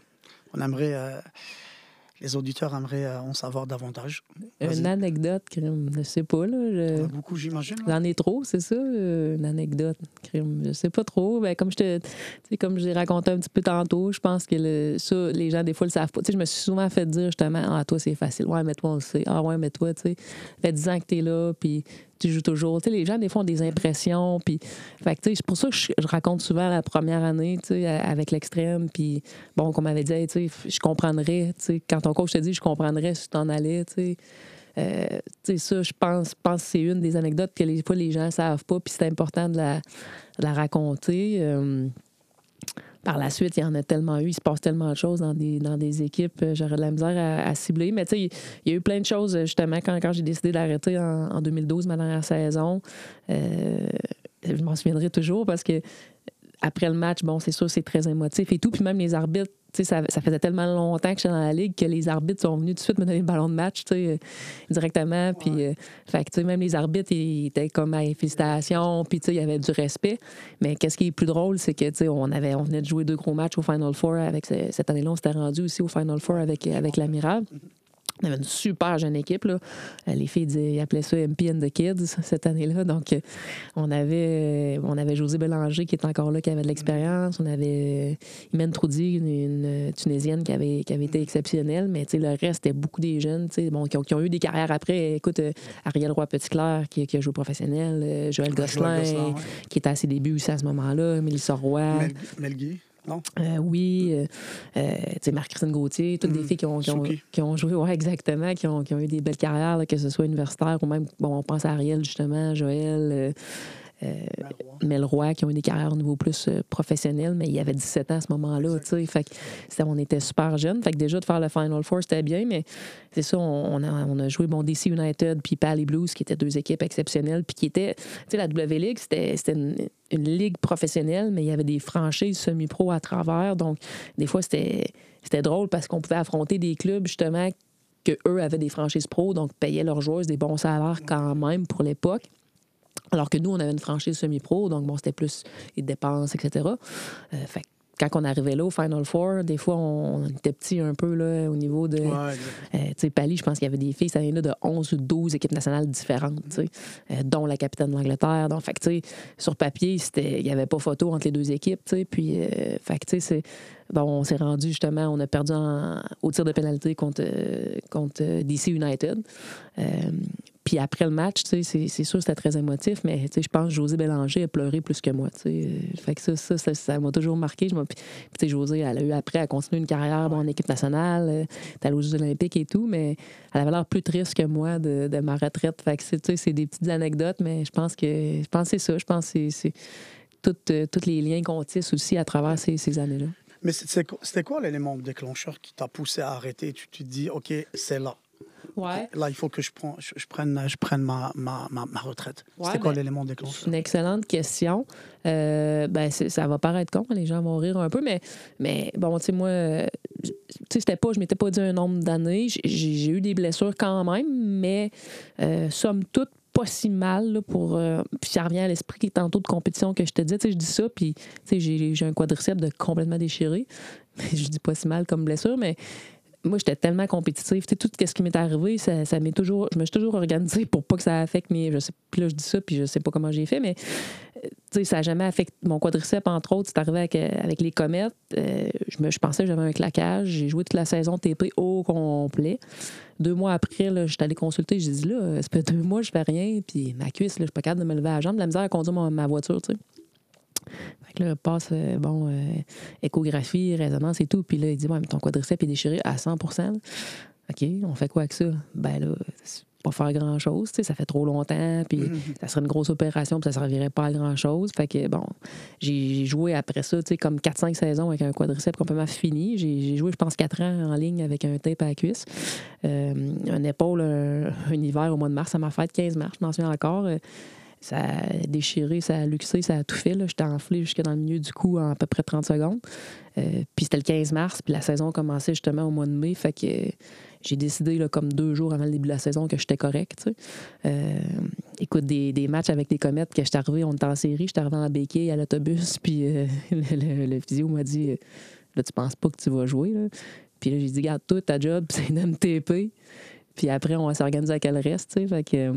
on aimerait les auditeurs aimeraient euh, en savoir davantage. Une anecdote, crime, je sais pas. Là, beaucoup, j'imagine. J'en ai trop, c'est ça, euh, une anecdote, crime. Je sais pas trop. Ben, comme je te, comme j'ai raconté un petit peu tantôt, je pense que le, ça, les gens, des fois, le savent pas. je me suis souvent fait dire justement, ah, toi, c'est facile. Ouais, mais toi, on le sait. Ah, ouais, mais toi, tu sais, fait 10 ans que tu es là, puis tu joues toujours. Les gens, des fois, ont des impressions. C'est pour ça que je, raconte souvent la première année, avec l'extrême. Puis, bon, comme m'avait dit, je comprendrais, quand ton coach te dit, je comprendrais si tu t'en allais, tu. Euh, ça, je pense, pense que c'est une des anecdotes que les fois les gens ne savent pas, puis c'est important de la, la raconter. Euh, par la suite, il y en a tellement eu, il se passe tellement de choses dans des, dans des équipes, euh, j'aurais de la misère à, cibler. Mais tu sais, il y a eu plein de choses, justement, quand, quand j'ai décidé d'arrêter en, 2012, ma dernière saison. Euh, je m'en souviendrai toujours parce que après le match, bon, c'est sûr, c'est très émotif et tout. Puis même les arbitres, ça, ça, faisait tellement longtemps que j'étais dans la ligue que les arbitres sont venus tout de suite me donner le ballon de match, euh, directement. Puis, euh, fait que, même les arbitres, ils étaient comme, à félicitations, puis, il y avait du respect. Mais qu'est-ce qui est plus drôle, c'est que, on, avait, on venait de jouer deux gros matchs au Final Four. Avec, cette année-là, on s'était rendu aussi au Final Four avec, avec l'Amiral. On avait une super jeune équipe. Là. Euh, les filles ils appelaient ça MP and the Kids cette année-là. Donc, euh, on avait, euh, on avait José Bélanger qui est encore là, qui avait de l'expérience. On avait Imen Troudi, une, Tunisienne qui avait, qui avait été exceptionnelle. Mais le reste, c'était beaucoup des jeunes bon, qui, ont, qui ont eu des carrières après. Écoute, Ariel Roy-Petitclerc qui, qui, a joué professionnel. Joël Gosselin, qui était à ses débuts aussi à ce moment-là. Mélissa Roy. Mel non? Euh, oui, euh, euh, tu sais, Marc-Christine Gauthier, toutes des Mm. filles qui ont, qui ont, Suki. qui ont joué, ouais, exactement, qui ont, qui ont eu des belles carrières, là, que ce soit universitaire ou même, bon, on pense à Ariel, justement, Joël, euh, Mel Roy, qui ont eu des carrières au niveau plus euh, professionnel, mais il y avait 17 ans à ce moment-là, tu sais. Fait que on était super jeunes. Fait que déjà, de faire le Final Four, c'était bien, mais c'est ça, on, a, on a joué, bon, DC United puis Pally Blues, qui étaient deux équipes exceptionnelles, puis qui étaient, tu sais, la W League, c'était une, une ligue professionnelle, mais il y avait des franchises semi-pro à travers. Donc, des fois, c'était c'était drôle parce qu'on pouvait affronter des clubs, justement, que eux avaient des franchises pro, donc payaient leurs joueurs des bons salaires quand même pour l'époque. Alors que nous, on avait une franchise semi-pro, donc bon, c'était plus les dépenses, etc. Euh, fait quand on arrivait là au Final Four, des fois, on, était petit un peu là, au niveau de. Ouais. Euh, tu sais, Pali, je pense qu'il y avait des filles, ça vient là de 11 ou 12 équipes nationales différentes, tu sais, euh, dont la capitaine de l'Angleterre. Donc, fait tu sais, sur papier, il n'y avait pas photo entre les deux équipes, tu sais. Puis, euh, fait tu sais, c'est- bon, on s'est rendu justement, on a perdu en- au tir de pénalité contre, contre DC United. Puis après le match, c'est sûr que c'était très émotif, mais je pense que José Bélanger a pleuré plus que moi. ça, ça, ça, ça m'a toujours marqué. José, elle a eu après à continuer une carrière en équipe nationale, euh, t'es allée aux Jeux olympiques et tout, mais elle avait l'air plus triste que moi de, ma retraite. Fait c'est des petites anecdotes, mais je pense que je pense c'est ça. Je pense que c'est- euh, tous les liens qu'on tisse aussi à travers ces, ces années-là. Mais c'était quoi l'élément déclencheur qui t'a poussé à arrêter? Tu te dis, OK, c'est là. Ouais. Là, il faut que je, prenne, je prenne ma, ma, ma, ma retraite. Ouais, c'était quoi ben, l'élément C'est déclencheur une excellente question. Euh, ben, ça va paraître con, les gens vont rire un peu, mais, mais bon, tu sais, moi, tu sais, c'était pas, je m'étais pas dit un nombre d'années. J'ai- eu des blessures quand même, mais euh, somme toute, pas si mal là, pour. euh, puis ça revient à l'esprit tantôt de compétition que je te dis. Tu sais, je dis ça, puis tu sais, j'ai j'ai un quadriceps de complètement déchiré. je dis pas si mal comme blessure, mais moi, j'étais tellement compétitive. Tu sais, tout ce qui m'est arrivé, ça, m'est toujours. Je me suis toujours organisée pour pas que ça affecte mes. Je sais, puis là, je dis ça, puis je sais pas comment j'ai fait, mais euh, tu sais, ça n'a jamais affecté mon quadriceps, entre autres. C'est arrivé avec, euh, avec les comètes. Euh, je, me, je pensais que j'avais un claquage. J'ai joué toute la saison TP au complet. Deux mois après, là, j'étais allée consulter. J'ai dit, là, ça fait deux mois, je fais rien. Puis ma cuisse, là, je suis pas capable de me lever à la jambe. La misère à conduire mon- ma voiture, tu sais. Fait que là, passe, euh, bon, euh, échographie, résonance et tout. Puis là, il dit, ouais, mais ton quadriceps est déchiré à 100 là. OK, on fait quoi avec ça? Ben là, c'est pas faire grand-chose, tu sais, ça fait trop longtemps, puis ça serait une grosse opération, puis ça servirait pas à grand-chose. Fait que, bon, j'ai joué après ça, tu sais, comme 4-5 saisons avec un quadriceps complètement fini. J'ai joué, je pense, 4 ans en ligne avec un tape à la cuisse. Euh, un épaule, un, un hiver au mois de mars, ça m'a fait 15 mars, je m'en souviens encore. Euh, ça a déchiré, ça a luxé, ça a tout fait. J'étais enflé jusque dans le milieu du cou en à peu près 30 secondes. Euh, puis c'était le 15 mars, puis la saison commençait justement au mois de mai. Fait que euh, j'ai décidé, là, comme deux jours avant le début de la saison, que j'étais correct. Euh, écoute, des, des matchs avec les comètes, que j'étais arrivé, on était en série, j'étais arrivé en béquille à l'autobus, puis le, le- le physio m'a dit Là, tu penses pas que tu vas jouer. Là. Puis là, j'ai dit Garde tout, ta job, c'est de me TP. Puis après, on va s'organiser à quel reste. Fait que.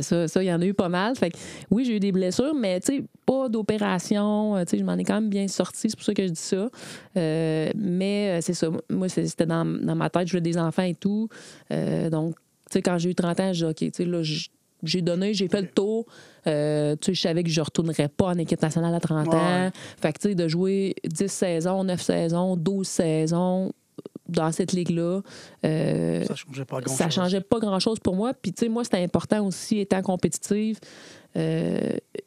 Ça, ça, il y en a eu pas mal. Fait que, oui, j'ai eu des blessures, mais pas d'opération. Euh, je m'en ai quand même bien sorti, c'est pour ça que je dis ça. Euh, mais euh, c'est ça. Moi, c'était dans, dans ma tête, je voulais des enfants et tout. Euh, donc, quand j'ai eu 30 ans, j'ai dit, OK, là, j'ai donné, j'ai fait le tour. Euh, je savais que je retournerais pas en équipe nationale à 30 Ouais, ans. Fait que, tu sais, de jouer 10 saisons, 9 saisons, 12 saisons dans cette ligue-là, euh, Ça changeait pas grand-chose. ça changeait pas grand-chose pour moi. Puis, tu sais, moi, c'était important aussi, étant compétitive, euh,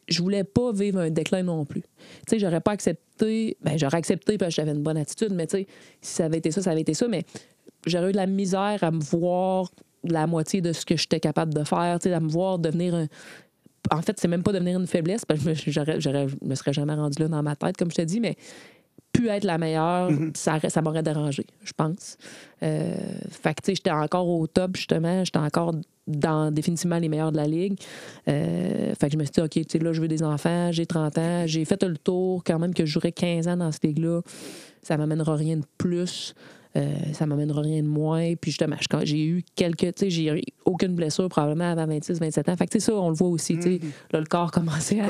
je voulais pas vivre un déclin non plus. Tu sais, j'aurais pas accepté, ben j'aurais accepté parce que j'avais une bonne attitude, mais tu sais, si ça avait été ça, ça avait été ça, mais j'aurais eu de la misère à me voir la moitié de ce que j'étais capable de faire, tu sais, à me voir devenir un... En fait, c'est même pas devenir une faiblesse, parce que je me- je me serais jamais rendu là dans ma tête, comme je te dis, mais pu être la meilleure, ça, aurait- ça m'aurait dérangé, je pense. Euh, fait que, tu sais, j'étais encore au top, justement. J'étais encore dans définitivement les meilleurs de la ligue. Euh, fait que je me suis dit, OK, tu sais, là, je veux des enfants, j'ai 30 ans, j'ai fait le tour, quand même, que je jouerais 15 ans dans cette ligue-là. Ça m'amènera rien de plus. Euh, ça m'amènera rien de moins. Puis justement, j'ai eu quelques. Tu sais, j'ai eu aucune blessure probablement avant 26, 27 ans. Fait que, tu sais, ça, on le voit aussi. tu sais. Là, le corps commençait à,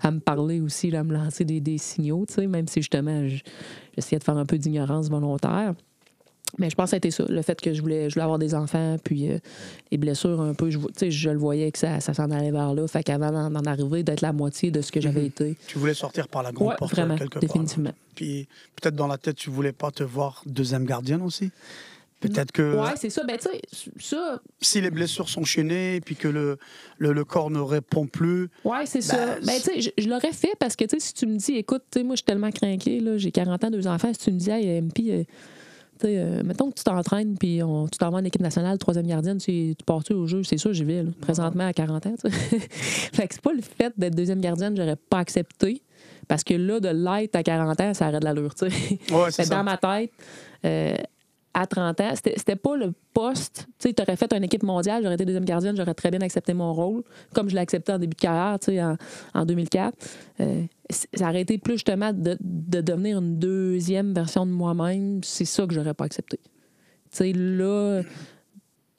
à me parler aussi, là, à me lancer des, des signaux, tu sais, même si justement, je- j'essayais de faire un peu d'ignorance volontaire. Mais je pense que ça a été ça, le fait que je voulais, je voulais avoir des enfants, puis euh, les blessures un peu, je, je le voyais que ça, ça s'en allait vers là. Fait qu'avant d'en d'en arriver, d'être la moitié de ce que j'avais Mhm. été. Tu voulais sortir par la grande Ouais, porte vraiment, quelque part. définitivement. Puis peut-être dans la tête, tu voulais pas te voir deuxième gardienne aussi? Peut-être que Ouais, c'est ça. Ben, tu sais, ça, si les blessures sont chaînées, puis que le, le, le corps ne répond plus, Ouais, c'est ça. Ben, Ben, tu sais, je, je l'aurais fait parce que, tu sais, si tu me dis, écoute, tu sais, moi, je suis tellement craqué, là, j'ai 40 ans, deux enfants, si tu me dis, hey, MP, euh, mettons que tu t'entraînes, puis on- tu t'envoies en équipe nationale, troisième gardienne, tu, tu pars-tu au jeu, c'est sûr, j'y vais, là, présentement à 40 ans, fait que c'est pas le fait d'être deuxième gardienne, j'aurais pas accepté. Parce que là, de l'être à 40 ans, ça arrête de l'allure, tu sais. ouais, dans ma tête, euh, à 30 ans, c'était pas le poste. Tu sais, t'aurais fait une équipe mondiale, j'aurais été deuxième gardienne, j'aurais très bien accepté mon rôle, comme je l'ai accepté en début de carrière, tu sais, en, en 2004. Euh, ça aurait été plus justement de, de devenir une deuxième version de moi-même. C'est ça que j'aurais pas accepté. Tu sais, là,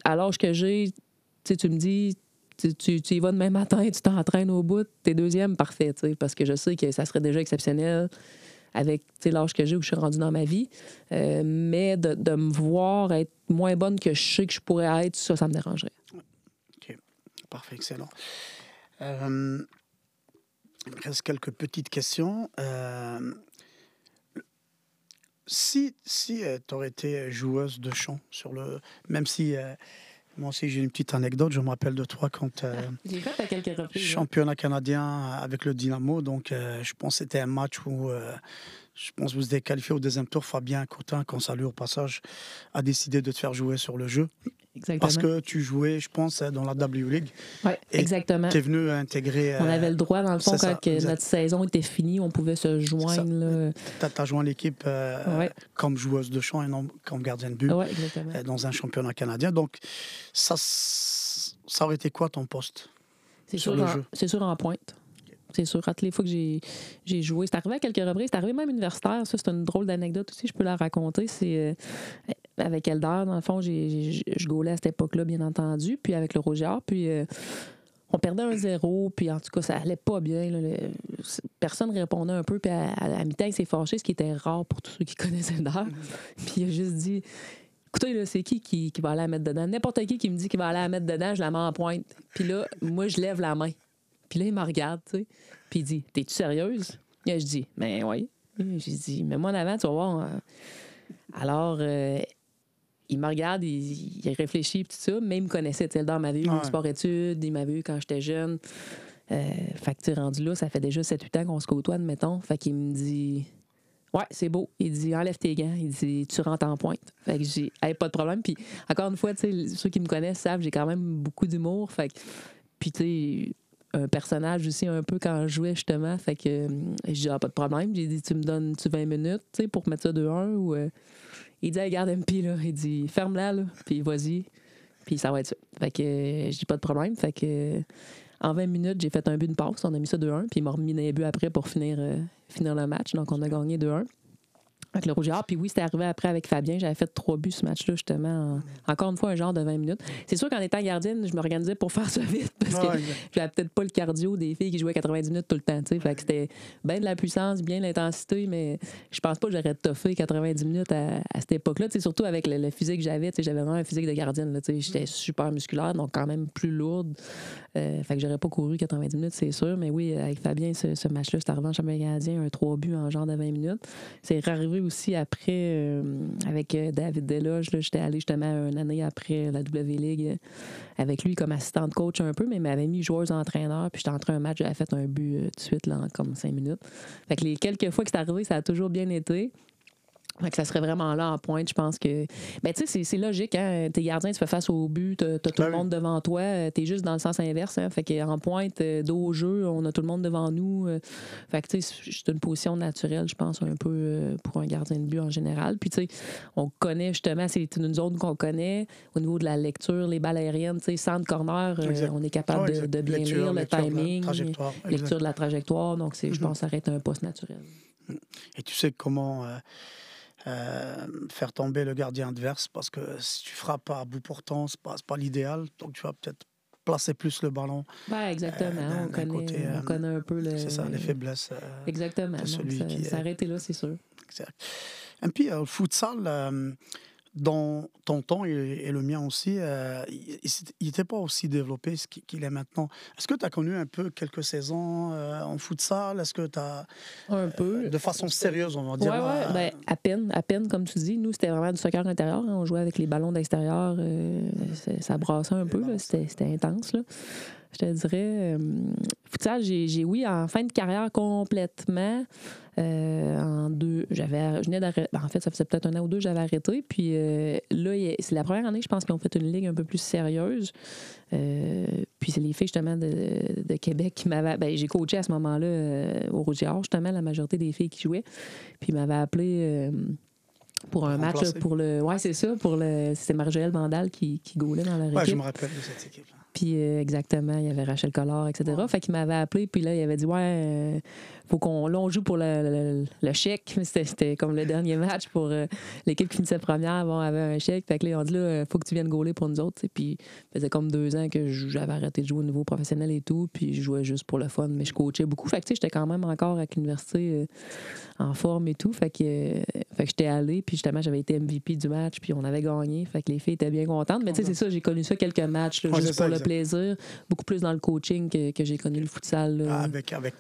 à l'âge que j'ai, tu sais, tu me dis, tu, tu, tu y vas demain matin, tu t'entraînes au bout, t'es deuxième, parfait, tu sais, parce que je sais que ça serait déjà exceptionnel avec l'âge que j'ai où je suis rendue dans ma vie. Euh, mais de, me voir être moins bonne que je sais que je pourrais être, ça, ça me dérangerait. Parfait, excellent. Euh, il me reste quelques petites questions. Euh, si si tu aurais été joueuse de chant, sur le, même si moi aussi j'ai une petite anecdote, je me rappelle de toi quand euh, à quelques reprises. championnat canadien avec le Dynamo, donc euh, je pense que c'était un match où euh, je pense que vous êtes qualifié au deuxième tour. Fabien Cotin, qu'on salue au passage, a décidé de te faire jouer sur le jeu Exactement. parce que tu jouais, je pense, dans la W League. Et exactement. Tu es venu intégrer. On avait le droit, dans le fond, ça, quand notre saison était finie, on pouvait se joindre. Tu as, joint l'équipe euh, Ouais. comme joueuse de champ et non comme gardien de but Ouais, exactement. euh, dans un championnat canadien. Donc, ça, ça aurait été quoi ton poste C'est sur sûr, le en- jeu? C'est sûr en pointe. C'est sûr. À toutes les fois que j'ai j'ai joué, c'est arrivé à quelques reprises. C'est arrivé même universitaire. Ça, c'est une drôle d'anecdote aussi. Je peux la raconter. C'est euh, avec Eldar, dans le fond, j'ai- je gaulais à cette époque-là, bien entendu. Puis avec le Roger. Puis euh, on perdait un zéro. Puis en tout cas, ça allait pas bien. là. Le- personne répondait un peu. Puis à, à la mi-temps, il s'est fâché, ce qui était rare pour tous ceux qui connaissaient Eldar. Puis il a juste dit Écoutez, là, c'est qui, qui qui va aller la mettre dedans? N'importe qui qui me dit qu'il va aller la mettre dedans, je la mets en pointe. Puis là, moi, je lève la main. Puis là, il me regarde, tu sais. Puis il dit T'es-tu sérieuse? Et je dis Ben oui. J'ai dit Mets-moi en avant, tu vas voir. hein. Alors, euh, il me regarde, il, il réfléchit, tout ça, mais il me connaissait. Dans ma vie, Ouais. mon sport-études, il m'avait vu quand j'étais jeune. Euh, fait que, rendu là, ça fait déjà 7-8 ans qu'on se côtoie, admettons. Fait qu'il me dit Ouais, c'est beau. Il dit Enlève tes gants. Il dit Tu rentres en pointe. Fait que j'ai hey, pas de problème. Puis encore une fois, ceux qui me connaissent savent, j'ai quand même beaucoup d'humour. Fait que, puis tu sais, un personnage aussi un peu quand je jouais justement. Fait que euh, j'ai dit Ah, pas de problème. J'ai dit Tu me donnes tu 20 minutes tu sais, pour mettre ça 2-1 ou. euh, il dit Regarde MP, là. Il dit Ferme-la, là. Puis vas-y. Puis ça va être ça. Fait que euh, j'ai pas de problème. Fait que. euh, en 20 minutes, j'ai fait un but de passe. On a mis ça 2-1. Puis il m'a remis des buts après pour finir, euh, finir le match. Donc, on a gagné 2-1 avec le Rouge et Or. Puis oui, c'était arrivé après avec Fabien. J'avais fait trois buts ce match-là, justement. en- encore une fois, un genre de 20 minutes. C'est sûr qu'en étant gardienne, je m'organisais pour faire ça vite parce que Ouais, j'avais peut-être pas le cardio des filles qui jouaient 90 minutes tout le temps. Fait que c'était bien de la puissance, bien de l'intensité, mais je pense pas que j'aurais toffé 90 minutes à, à cette époque-là. Surtout avec le, le physique que j'avais. J'avais vraiment un physique de gardienne. J'étais super musculaire, donc quand même plus lourde. Euh, fait que j'aurais pas couru 90 minutes, c'est sûr. Mais oui, avec Fabien, ce, ce match-là, c'était arrivé en championnat canadien, un 3 buts en genre de 20 minutes. C'est arrivé aussi après euh, avec euh, David Deloge. J'étais allé justement une année après la W League euh, avec lui comme assistant de coach un peu, mais il m'avait mis joueur entraîneur. Puis j'étais entré un match, j'avais fait un but tout de suite là, en comme 5 minutes. Fait que les quelques fois que c'est arrivé, ça a toujours bien été. Fait que ça serait vraiment là en pointe, je pense que. Ben, tu sais, c'est- logique, hein. T'es gardien, tu fais face au but, t'as tout Ben le oui. monde devant toi, t'es juste dans le sens inverse, hein. Fait qu'en pointe, euh, dos au jeu, on a tout le monde devant nous. euh. Fait que, tu sais, c'est une position naturelle, je pense, un peu euh, pour un gardien de but en général. Puis, tu sais, on connaît justement, c'est une zone qu'on connaît au niveau de la lecture, les balles aériennes, tu sais, centre corner, Exact. on est capable de, bien Lecture, lire le lecture timing, lecture de la trajectoire. Donc, je Mhm. pense que ça reste un poste naturel. Et tu sais comment euh, euh, faire tomber le gardien adverse parce que si tu frappes à bout portant, ce n'est pas, l'idéal. Donc tu vas peut-être placer plus le ballon. Ben, exactement. Euh, on, connaît, côté, on euh, connaît un peu le. C'est ça, les faiblesses. Exactement. Donc, celui ça, qui est- ça arrêté là, c'est sûr. exact. Et puis, le futsal, euh, dans ton temps et, le mien aussi, euh, il n'était pas aussi développé qu'il est maintenant. Est-ce que tu as connu un peu quelques saisons euh, en futsal? Est-ce que tu as. Un peu. de façon sérieuse, on va dire. Oui, oui. Ben, à peine, à peine, comme tu dis. Nous, c'était vraiment du soccer intérieur. Hein. On jouait avec les ballons d'extérieur. ça brassait un peu. C'était intense. Là je te dirais. Euh, j'ai, oui, en fin de carrière complètement. Euh, en deux, j'avais, je venais d'arrêter. Ben, en fait, ça faisait peut-être un an ou deux, j'avais arrêté. Puis euh, là, c'est la première année, je pense qu'ils ont fait une ligue un peu plus sérieuse. puis c'est les filles justement de, Québec qui m'avaient. Ben, j'ai coaché à ce moment-là au Rouge justement, la majorité des filles qui jouaient. Puis ils m'avaient appelé pour un match pour le ouais c'est ça pour le c'était Marjoël Bandal qui qui gaulait dans la ouais, je me rappelle de cette équipe puis euh, exactement, il y avait Rachel Collard, etc. Fait qu'il m'avait appelé, puis là, il avait dit Ouais, euh, faut qu'on là, joue pour le, le, chèque. C'était comme le dernier match pour euh, l'équipe qui finissait première. Bon, avait un chèque. Fait que là, on dit là, faut que tu viennes gauler pour nous autres. Puis ça faisait comme deux ans que j'avais arrêté de jouer au niveau professionnel et tout. Puis je jouais juste pour le fun, mais je coachais beaucoup. Fait que j'étais quand même encore avec l'université en forme et tout. Fait que, fait que j'étais allé, puis justement, j'avais été MVP du match, puis on avait gagné. Fait que les filles étaient bien contentes. Mais tu sais, c'est ça, j'ai connu ça quelques matchs, juste pour le plaisir. Beaucoup plus dans le coaching que, que j'ai connu le futsal. Ah, avec avec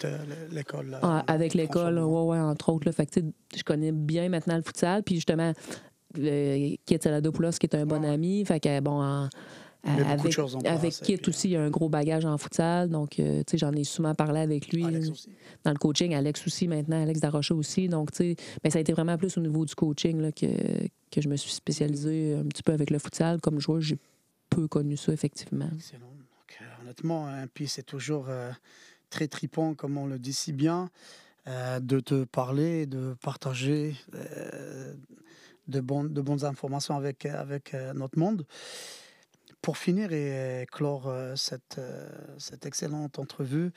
l'école. Ah, avec l'école, ouais, ouais, entre autres. Là. Fait que, je connais bien maintenant le futsal. Puis justement, euh, Kit Saladopoulos, qui est un bon ami. Fait que, bon, avec, avec Kit aussi, il y a un gros bagage en futsal. Donc, euh, tu sais, j'en ai souvent parlé avec lui. Dans le coaching, Alex aussi maintenant, Alex Darocha aussi. Donc, tu sais, ben, ça a été vraiment plus au niveau du coaching là, que, que je me suis spécialisé un petit peu avec le futsal. Comme joueur, j'ai peu connu ça, effectivement. Excellent. Donc, euh, honnêtement, hein, puis c'est toujours très tripant, comme on le dit si bien. Euh, de te parler, de partager euh, de, bonnes, de bonnes informations avec, avec euh, notre monde. Pour finir et clore cette, cette excellente entrevue,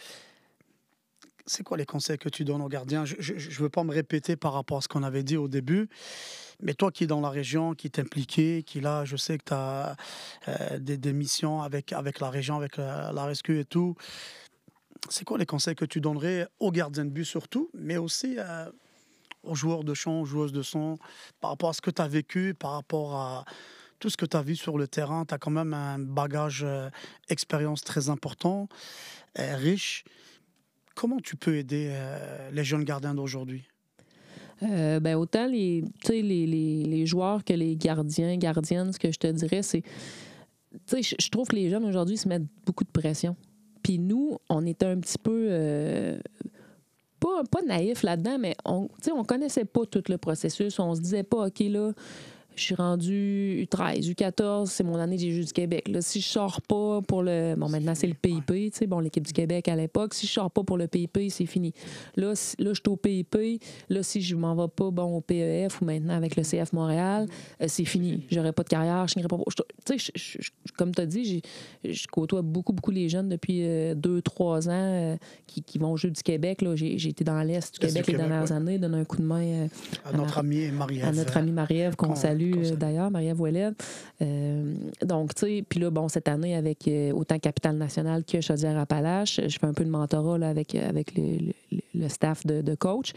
c'est quoi les conseils que tu donnes aux gardiens? Je ne veux pas me répéter par rapport à ce qu'on avait dit au début, mais toi qui es dans la région, qui t'es qui là, je sais que tu as des, des, missions avec, avec la région, avec la, la rescue et tout c'est quoi les conseils que tu donnerais aux gardiens de but surtout, mais aussi euh, aux joueurs de chant, aux joueuses de son, par rapport à ce que tu as vécu, par rapport à tout ce que tu as vu sur le terrain? Tu as quand même un bagage euh, expérience très important, euh, riche. Comment tu peux aider les jeunes gardiens d'aujourd'hui? Ben, autant les, les, les, les, joueurs que les gardiens, gardiennes, ce que je te dirais, c'est. Je trouve que les jeunes aujourd'hui se mettent beaucoup de pression. Puis nous, on était un petit peu. Euh, pas, pas naïf là-dedans, mais on ne connaissait pas tout le processus. On se disait pas, OK, là, je suis rendu U13, U14, c'est mon année des Jeux du Québec. Là, si je sors pas pour le. Bon, maintenant, c'est le PIP, tu sais, bon, l'équipe du Québec à l'époque. Si je sors pas pour le PIP, c'est fini. Là, là, je suis au PIP. Là, si je m'en vais pas, bon, au PEF ou maintenant avec le CF Montréal, euh, c'est fini. J'aurai pas de carrière, je pas. Tu sais, comme tu as dit, je côtoie beaucoup, beaucoup les jeunes depuis 2-3 euh, ans euh, qui, qui, vont aux Jeux du Québec. J'ai été dans l'Est du Québec les dernières années, donner un coup de main à, notre amie Marie-Ève. À notre amie Marie-Ève, qu'on salue euh, d'ailleurs, Maria Voilette. Euh, donc, tu sais, puis là, bon, cette année, avec euh, autant Capitale Nationale que Chaudière-Appalaches, je fais un peu de mentorat là, avec, avec le, staff de, coach.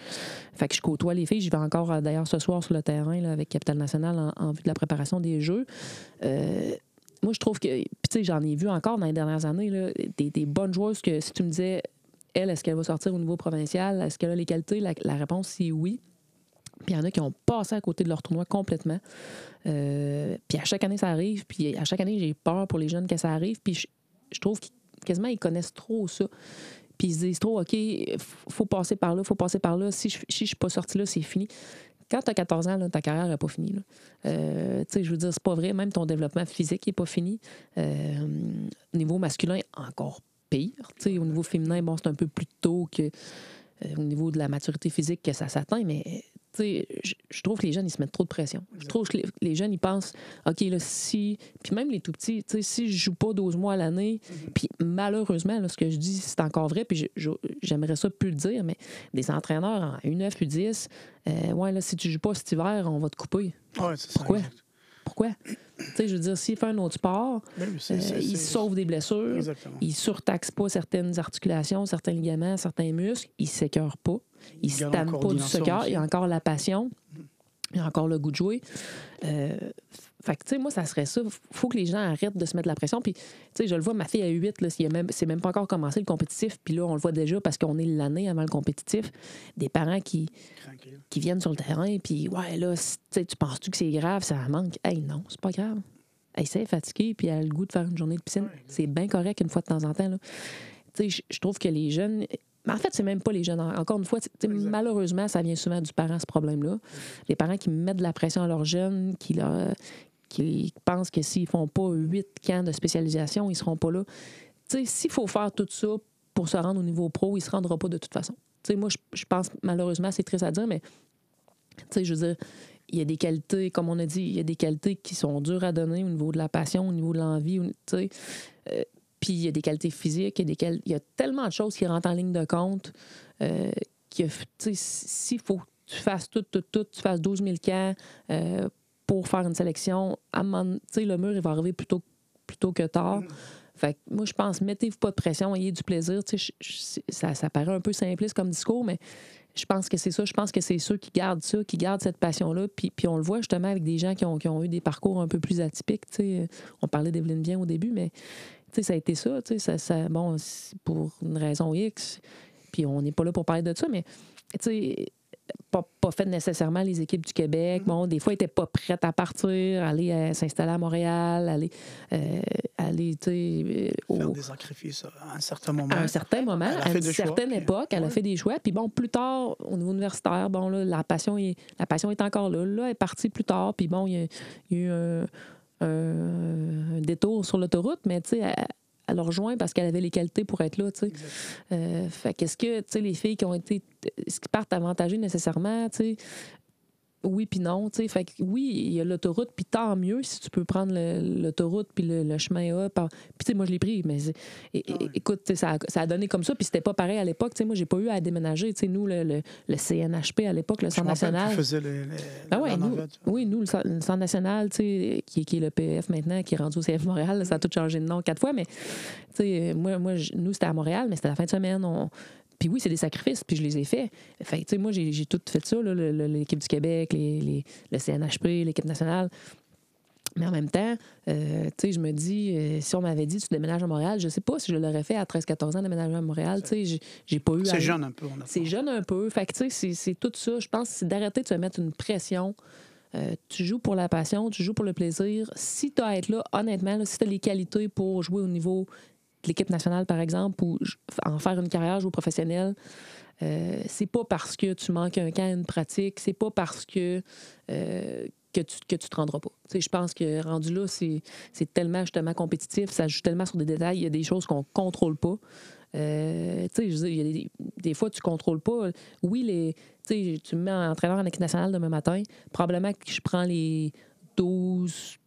Fait que je côtoie les filles. Je vais encore, d'ailleurs, ce soir sur le terrain là, avec Capitale Nationale en, vue de la préparation des Jeux. moi, je trouve que, puis tu sais, j'en ai vu encore dans les dernières années, là, des, bonnes joueuses que si tu me disais, elle, est-ce qu'elle va sortir au niveau provincial? Est-ce qu'elle a les qualités? la réponse, c'est oui. Puis il y en a qui ont passé à côté de leur tournoi complètement. Euh, puis à chaque année, ça arrive. Puis à chaque année, j'ai peur pour les jeunes que ça arrive. Puis je, trouve qu'ils quasiment ils connaissent trop ça. Puis ils se disent trop, OK, faut passer par là, faut passer par là. Si je ne suis pas sorti là, c'est fini. Quand tu as 14 ans, ta carrière n'est pas finie. Euh, je veux dire, c'est pas vrai. Même ton développement physique n'est pas fini. Euh, au niveau masculin, encore pire. au niveau féminin, bon, c'est un peu plus tôt que au niveau de la maturité physique que ça s'atteint, mais je, trouve que les jeunes, ils se mettent trop de pression. Je trouve que les, jeunes, ils pensent, OK, là, si. Puis même les tout petits, si je joue pas 12 mois à l'année, mm-hmm. puis malheureusement, là, ce que je dis, c'est encore vrai, puis j'aimerais ça plus le dire, mais des entraîneurs en U9, U10, euh, ouais, là, si tu joues pas cet hiver, on va te couper. Pourquoi? Pourquoi? tu sais, je veux dire, s'il fait un autre sport, ben euh, il sauve des blessures, Exactement. il surtaxe pas certaines articulations, certains ligaments, certains muscles, il s'écœure pas, il ne pas du soccer, il a encore la passion. il a encore le goût de jouer. Euh, fait que, tu sais, moi, ça serait ça. faut que les gens arrêtent de se mettre la pression. Puis, tu sais, je le vois, ma fille a 8, là, c'est même, même pas encore commencé le compétitif. Puis là, on le voit déjà parce qu'on est l'année avant le compétitif. Des parents qui, qui viennent sur le terrain, puis, ouais, là, tu penses-tu que c'est grave, ça manque? Hey, non, c'est pas grave. Elle s'est fatiguée, puis elle a le goût de faire une journée de piscine. c'est bien correct une fois de temps en temps. Tu sais, je trouve que les jeunes, mais en fait, c'est même pas les jeunes. Encore une fois, malheureusement, ça vient souvent du parent, ce problème-là. Les parents qui mettent de la pression à leurs jeunes, qui, leur, qui pensent que s'ils font pas huit camps de spécialisation, ils seront pas là. S'il faut faire tout ça pour se rendre au niveau pro, ils se rendront pas de toute façon. moi, je, pense, malheureusement, c'est triste à dire, mais je veux dire, il y a des qualités, comme on a dit, il y a des qualités qui sont dures à donner au niveau de la passion, au niveau de l'envie. Euh, puis il y a des qualités physiques, il y a, il tellement de choses qui rentrent en ligne de compte euh, s'il faut que tu fasses tout, tout, tout, tu fasses 12 000 cas euh, pour faire une sélection, à le mur, il va arriver plutôt, plutôt que tard. Fait moi, je pense, mettez-vous pas de pression, ayez du plaisir. Ça, ça paraît un peu simpliste comme discours, mais je pense que c'est ça. Je pense que c'est ceux qui gardent ça, qui gardent cette passion-là. Puis, puis on le voit justement avec des gens qui ont, qui ont eu des parcours un peu plus atypiques. On parlait d'Evelyne Bien au début, mais ça a été ça, ça, ça, bon, pour une raison X, puis on n'est pas là pour parler de ça, mais pas, pas fait nécessairement les équipes du Québec. Bon, des fois, ils n'étaient pas prêtes à partir, aller euh, s'installer à Montréal, aller, euh, aller euh, faire des sacrifices à un certain moment. À un certain moment, à une certaine époque, elle a fait des choix. Puis bon, plus tard, au niveau universitaire, bon, là, la passion est, la passion est encore là. Là, elle est partie plus tard. Puis bon, il y, a eu un un, détour sur l'autoroute, mais tu sais, elle, elle, rejoint parce qu'elle avait les qualités pour être là, tu sais. Euh, fait qu'est-ce que, tu sais, les filles qui ont été, ce qui partent avantagées nécessairement, tu sais, oui puis non, tu sais. Fait que oui, il y a l'autoroute, puis tant mieux si tu peux prendre l'autoroute puis le, chemin A. Puis tu sais, moi, je l'ai pris, mais et, écoute, ça a, ça a, donné comme ça, puis c'était pas pareil à l'époque. Tu sais, moi, j'ai pas eu à déménager. Tu sais, nous, le, le, CNHP à l'époque, le Centre national. faisait les, ah ouais, nous, oui, nous, le, Centre national, tu sais, qui, qui, est le PF maintenant, qui est rendu au CF Montréal, ça a tout changé de nom quatre fois, mais tu sais, moi, moi nous, c'était à Montréal, mais c'était la fin de semaine. On, puis oui, c'est des sacrifices, puis je les ai faits. Fait tu sais, moi, j'ai tout fait ça, l'équipe du Québec, les, le CNHP, l'équipe nationale. Mais en même temps, euh, tu sais, je me dis, euh, si on m'avait dit tu déménages à Montréal, je sais pas si je l'aurais fait à 13-14 ans, déménager à Montréal. Tu sais, j'ai pas eu. C'est jeune un peu. C'est jeune un peu. Fait que, tu sais, c'est tout ça. Je pense c'est d'arrêter de se mettre une pression. Euh, tu joues pour la passion, tu joues pour le plaisir. Si tu as à être là, honnêtement, si tu as les qualités pour jouer au niveau l'équipe nationale, par exemple, ou en faire une carrière joueur professionnel, euh, c'est pas parce que tu manques un camp, une pratique, c'est pas parce que, euh, que, tu, que tu te rendras pas. je pense que rendu là, c'est tellement justement compétitif, ça joue tellement sur des détails, il y a des choses qu'on contrôle pas. Euh, tu sais, des, fois, tu contrôles pas. Oui, les, tu me mets en entraîneur en équipe nationale demain matin, probablement que je prends les 12,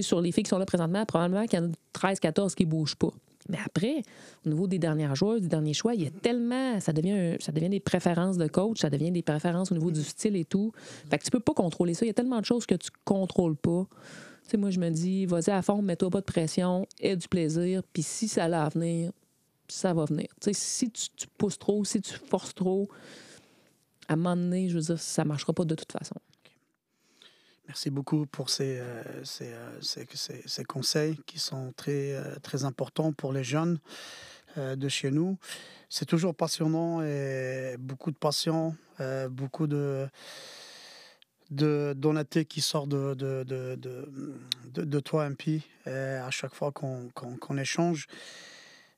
sur les filles qui sont là présentement, probablement qu'il y en a 13, 14 qui bougent pas. Mais après, au niveau des dernières joueurs, des derniers choix, il y a tellement. Ça devient, ça devient des préférences de coach, ça devient des préférences au niveau du style et tout. Fait que tu peux pas contrôler ça. Il y a tellement de choses que tu contrôles pas. Tu sais, moi, je me dis, vas-y à fond, mets-toi pas de pression, aie du plaisir, puis si ça a à venir, ça va venir. Tu sais, si tu, tu, pousses trop, si tu forces trop, à un moment donné, je veux dire, ça marchera pas de toute façon. Merci beaucoup pour ces, euh, euh, ces, ces, ces, conseils qui sont très, euh, très importants pour les jeunes de chez nous. C'est toujours passionnant et beaucoup de passion, beaucoup de, d'honnêteté qui sort de, de, de, de, toi, MP, à chaque fois qu'on, qu'on, échange.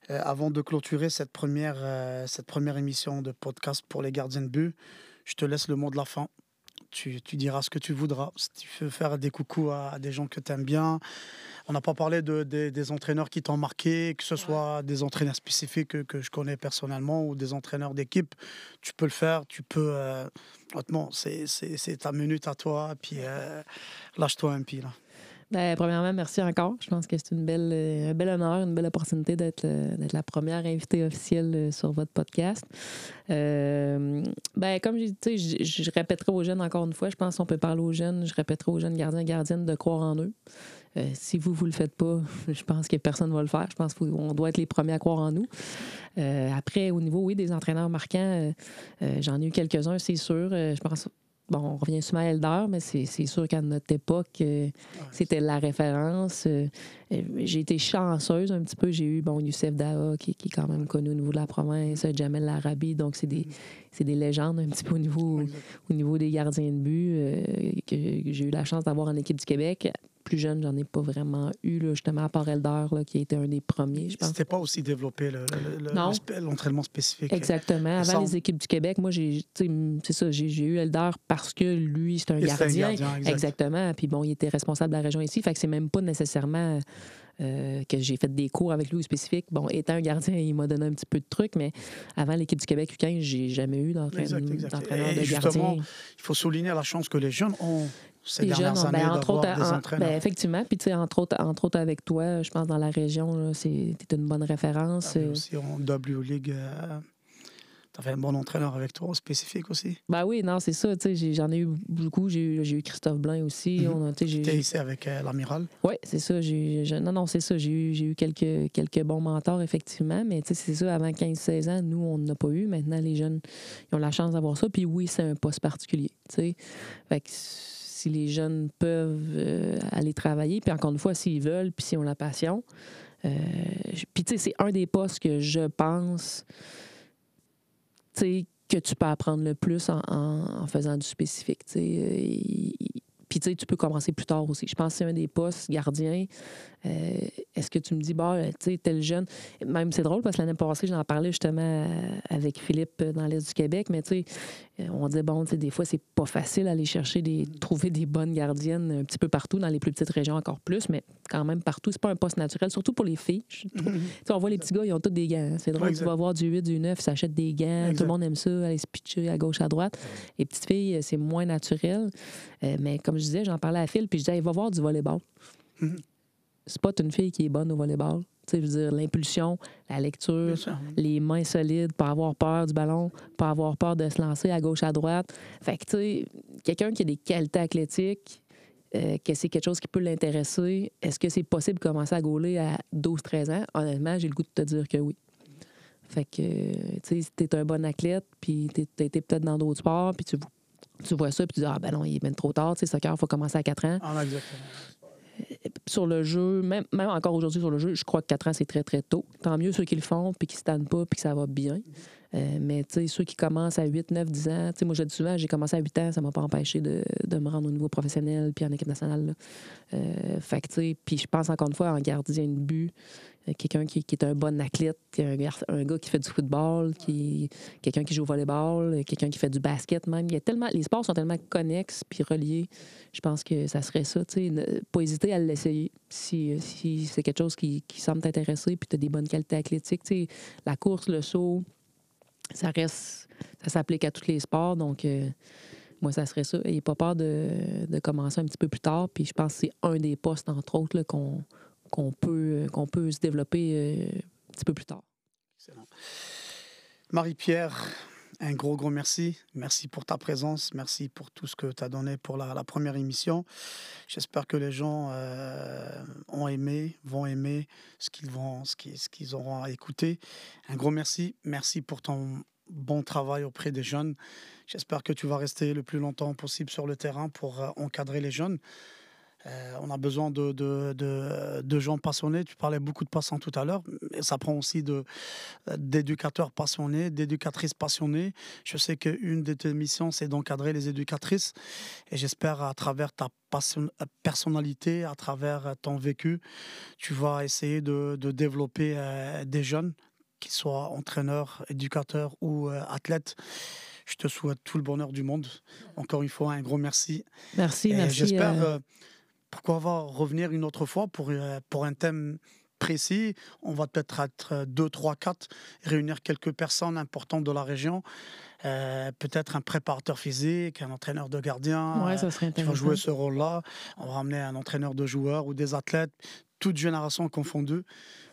avant de clôturer cette première, cette première émission de podcast pour les gardiens de but, je te laisse le mot de la fin tu, diras ce que tu voudras. Si tu veux faire des coucous à, des gens que tu aimes bien. On n'a pas parlé de, des entraîneurs qui t'ont marqué, que ce soit des entraîneurs spécifiques que, je connais personnellement ou des entraîneurs d'équipe. Tu peux le faire, tu peux. Euh, honnêtement, c'est ta minute à toi, puis euh, lâche-toi un pied. Là. Ben, premièrement, merci encore. Je pense que c'est une belle, euh, un bel honneur, une belle opportunité d'être, euh, d'être la première invitée officielle euh, sur votre podcast. ben, comme j'ai dit, je, je répéterai aux jeunes encore une fois, je pense qu'on peut parler aux jeunes, je répéterai aux jeunes gardiens et gardiennes de croire en eux. si vous, vous le faites pas, je pense que personne ne va le faire. Je pense qu'on doit être les premiers à croire en nous. après, au niveau, oui, des entraîneurs marquants, j'en ai eu quelques-uns, c'est sûr. je pense bon, on revient souvent à Elder, mais c'est sûr qu'à notre époque, euh, c'était la référence. Euh, j'ai été chanceuse un petit peu. J'ai eu, bon, Youssef Daha, qui, qui, est quand même connu au niveau de la province, Jamel Larabi, donc c'est des, des, légendes un petit peu au niveau, au niveau des gardiens de but que j'ai eu la chance d'avoir en équipe du Québec plus jeune, j'en ai pas vraiment eu, là, justement, à part Elder, là, qui a été un des premiers, je pense. C'était pas aussi développé, l'entraînement spécifique. Exactement. Avant les équipes du Québec, moi, j'ai, c'est ça, j'ai, eu Elder parce que lui, c'est un gardien. Un gardien Exactement. Puis bon, il était responsable de la région ici. Fait que c'est même pas nécessairement euh, que j'ai fait des cours avec lui spécifique. Bon, étant un gardien, il m'a donné un petit peu de trucs, mais avant l'équipe du Québec U15, j'ai jamais eu d'entraîneur de gardien. Il faut souligner la chance que les jeunes ont ces les jeunes, ben, entre autres, ben, effectivement, puis tu sais, entre autres, entre autres avec toi, je pense dans la région, c'était une bonne référence. Ah, aussi en W League, euh, tu avais un bon entraîneur avec toi, spécifique aussi. Ben oui, non, c'est ça. J'en ai eu beaucoup. J'ai eu, eu, Christophe Blanc aussi. Mm -hmm. Tu ici avec euh, l'amiral? Oui, c'est ça. non, non, c'est ça. J'ai eu, eu quelques, quelques bons mentors, effectivement. Mais c'est ça, avant 15-16 ans, nous, on n'a pas eu. Maintenant, les jeunes, ils ont la chance d'avoir ça. Puis oui, c'est un poste particulier. Fait que si les jeunes peuvent euh, aller travailler, puis encore une fois, s'ils veulent, puis s'ils ont la passion. Euh, puis, tu sais, c'est un des postes que je pense, tu sais, que tu peux apprendre le plus en, faisant du spécifique. Tu. Euh, puis, tu sais, tu peux commencer plus tard aussi. Je pense que c'est un des postes gardiens euh, est-ce que tu me dis, bah, tu sais, tel jeune? Même c'est drôle parce que l'année passée, j'en parlais justement euh, avec Philippe dans l'Est du Québec, mais tu sais, euh, on dit, bon, tu sais, des fois, c'est pas facile d'aller chercher des. trouver des bonnes gardiennes un petit peu partout, dans les plus petites régions encore plus, mais quand même partout. C'est pas un poste naturel, surtout pour les filles. Mm-hmm. on voit les petits gars, ils ont tous des gants. C'est drôle, tu vas voir du 8, du 9, ils s'achètent des gants. Tout le monde aime ça, aller se pitcher à gauche, à droite. Les petites filles, c'est moins naturel. mais comme je disais, j'en parlais à Phil, puis je disais, il va voir du volleyball. Mm-hmm c'est pas une fille qui est bonne au volleyball. Tu sais, je veux dire, l'impulsion, la lecture, les mains solides, pas avoir peur du ballon, pas avoir peur de se lancer à gauche, à droite. Fait que, tu sais, quelqu'un qui a des qualités athlétiques, euh, que c'est quelque chose qui peut l'intéresser, est-ce que c'est possible de commencer à gauler à 12-13 ans? Honnêtement, j'ai le goût de te dire que oui. Fait que, tu sais, t'es un bon athlète, puis t'es été peut-être dans d'autres sports, puis tu, tu vois ça, puis tu dis, ah ben non, il est bien trop tard, tu sais, soccer, il faut commencer à 4 ans. Ah, exactement sur le jeu, même, même encore aujourd'hui sur le jeu, je crois que 4 ans, c'est très, très tôt. Tant mieux ceux qui le font, puis qui ne se tannent pas, puis que ça va bien. Euh, mais tu sais, ceux qui commencent à 8, 9, 10 ans, tu sais, moi, je dis souvent, j'ai commencé à 8 ans, ça m'a pas empêché de, de, me rendre au niveau professionnel, puis en équipe nationale. Euh, fait que, tu sais, puis je pense encore une fois en gardien de but, euh, quelqu'un qui, est un bon athlète, un, un gars qui fait du football, qui quelqu'un qui joue au volleyball, euh, quelqu'un qui fait du basket même. Il y a tellement, les sports sont tellement connexes puis reliés. Je pense que ça serait ça. Ne, pas hésiter à l'essayer si, si c'est quelque chose qui, qui semble t'intéresser puis tu as des bonnes qualités athlétiques. la course, le saut, ça reste, ça s'applique à tous les sports. Donc, euh, moi, ça serait ça. N'ayez pas peur de, de, commencer un petit peu plus tard. Puis je pense que c'est un des postes, entre autres, qu'on qu'on peut, qu'on peut se développer euh, un petit peu plus tard. Excellent. Marie-Pierre, un gros, gros merci. Merci pour ta présence. Merci pour tout ce que tu as donné pour la, première émission. J'espère que les gens euh, ont aimé, vont aimer ce qu'ils vont, ce qu'ils, auront à écouter. Un gros merci. Merci pour ton bon travail auprès des jeunes. J'espère que tu vas rester le plus longtemps possible sur le terrain pour euh, encadrer les jeunes. Euh, on a besoin de, de, gens passionnés. Tu parlais beaucoup de passants tout à l'heure. Et ça prend aussi d'éducateurs passionnés, d'éducatrices passionnées. Je sais qu'une de tes missions, c'est d'encadrer les éducatrices. Et j'espère, à travers ta personnalité, à travers ton vécu, tu vas essayer de, développer euh, des jeunes, qu'ils soient entraîneurs, éducateurs ou euh, athlètes. Je te souhaite tout le bonheur du monde. Encore une fois, un gros merci. Merci, merci. J'espère pourquoi va revenir une autre fois pour, euh, pour un thème précis? On va peut-être être 2, 3, 4, réunir quelques personnes importantes de la région. Euh, peut-être un préparateur physique, un entraîneur de gardien ouais, ça serait qui va jouer ce rôle-là. On va ramener un entraîneur de joueurs ou des athlètes, toutes générations confondues.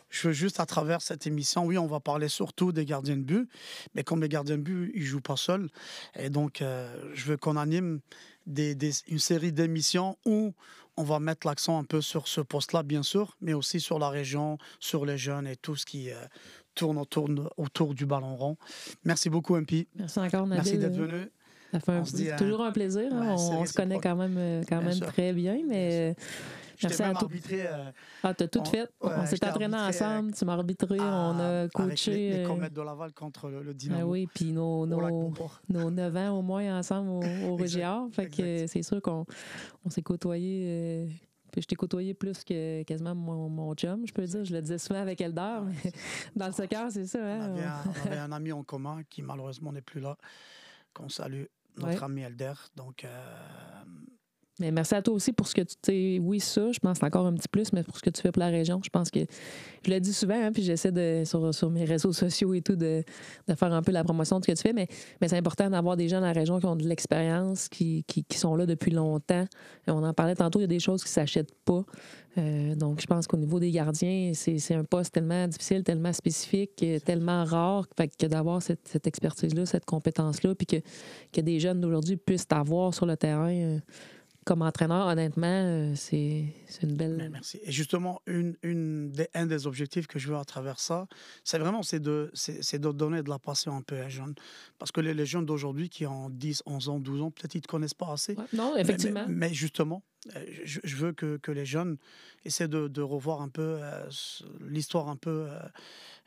Je veux juste à travers cette émission, oui, on va parler surtout des gardiens de but, mais comme les gardiens de but, ils jouent pas seuls. Et donc, euh, je veux qu'on anime des, une série d'émissions où on va mettre l'accent un peu sur ce poste-là, bien sûr, mais aussi sur la région, sur les jeunes et tout ce qui euh, tourne autour, autour du ballon rond. Merci beaucoup, MP. Merci encore, Merci d'être venu. Ça fait un- toujours un plaisir. hein. Ouais, on, on se connaît quand même, euh, quand Bien même sûr. très bien, mais Je à même toi. arbitré euh, Ah, t'as tout on- fait? on s'est entraîné ensemble, tu m'as arbitré, on a avec coaché. les, les euh, Comètes de Laval contre le, le ah oui, puis nos, nos, nos 9 ans au moins ensemble au, au Régiard. Fait que c'est sûr qu'on on s'est côtoyé. euh, puis je t'ai côtoyé plus que quasiment mon, mon chum, je peux dire. Je le disais souvent avec Eldar. Ouais, mais dans le soccer, c'est ça. On Hein? avait, un, on avait un ami en commun qui malheureusement n'est plus là, qu'on salue, notre Ouais. ami Elder. Donc, euh, Mais merci à toi aussi pour ce que tu sais. Oui, ça, je pense encore un petit plus, mais pour ce que tu fais pour la région, je pense que je le dis souvent, hein, puis j'essaie de sur, mes réseaux sociaux et tout de, faire un peu la promotion de ce que tu fais, mais, c'est important d'avoir des gens dans la région qui ont de l'expérience, qui, sont là depuis longtemps. On en parlait tantôt, il y a des choses qui ne s'achètent pas. Euh, donc, je pense qu'au niveau des gardiens, c'est un poste tellement difficile, tellement spécifique, euh, tellement rare, fait que d'avoir cette, expertise-là, cette compétence-là, puis que, que des jeunes d'aujourd'hui puissent avoir sur le terrain. euh, comme entraîneur, honnêtement, euh, c'est une mais belle. merci. Et justement, une, une des, un des objectifs que je veux à travers ça, c'est vraiment c'est de, c'est de donner de la passion un peu aux jeunes. Parce que les, les jeunes d'aujourd'hui qui ont 10, 11 ans, 12 ans, peut-être ils ne te connaissent pas assez. Ouais, non, effectivement. Mais, mais justement, je, je veux que, que les jeunes essaient de, de revoir un peu euh, l'histoire un peu euh,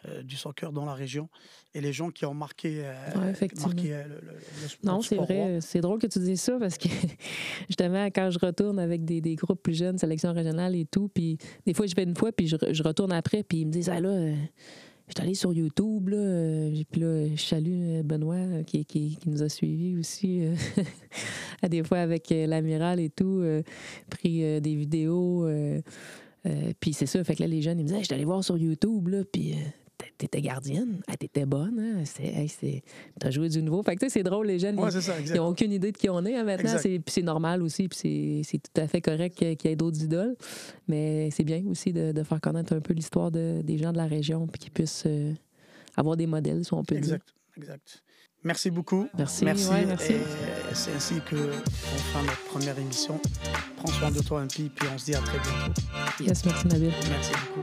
euh, du soccer dans la région et les gens qui ont marqué, euh, Ouais, marqué euh, le, le- Non, c'est vrai. C'est drôle que tu dises ça parce que justement, quand je retourne avec des, des groupes plus jeunes, sélection régionale et tout, puis des fois, je vais une fois, puis je, re- je retourne après, puis ils me disent Ah là, euh, je suis allé sur YouTube, là, euh, puis là, je salue euh, Benoît euh, qui, qui, nous a suivis aussi, euh, à des fois avec euh, l'amiral et tout, euh, pris euh, des vidéos. euh, euh, puis c'est ça, fait que là, les jeunes, ils me disaient Hey, Je suis allé voir sur YouTube, là, puis. T'étais gardienne, t'étais bonne, hein? C'est, hey, c'est- t'as joué du nouveau. Fait que c'est drôle, les jeunes, Ouais, ils- ça, exact. aucune idée de qui on est hein, maintenant. Exact. C'est, puis c'est normal aussi, puis c'est, c'est tout à fait correct qu'il y ait- d'autres idoles. Mais c'est bien aussi de, de faire connaître un peu l'histoire de- des gens de la région, puis qu'ils puissent euh, avoir des modèles, si on peut dire. Exact, exact. Merci beaucoup. Merci, Merci. ouais, merci. Et c'est ainsi que on fin notre première émission. Prends soin de toi, un puis on se dit à très bientôt. Yes, merci Nabil. Merci beaucoup.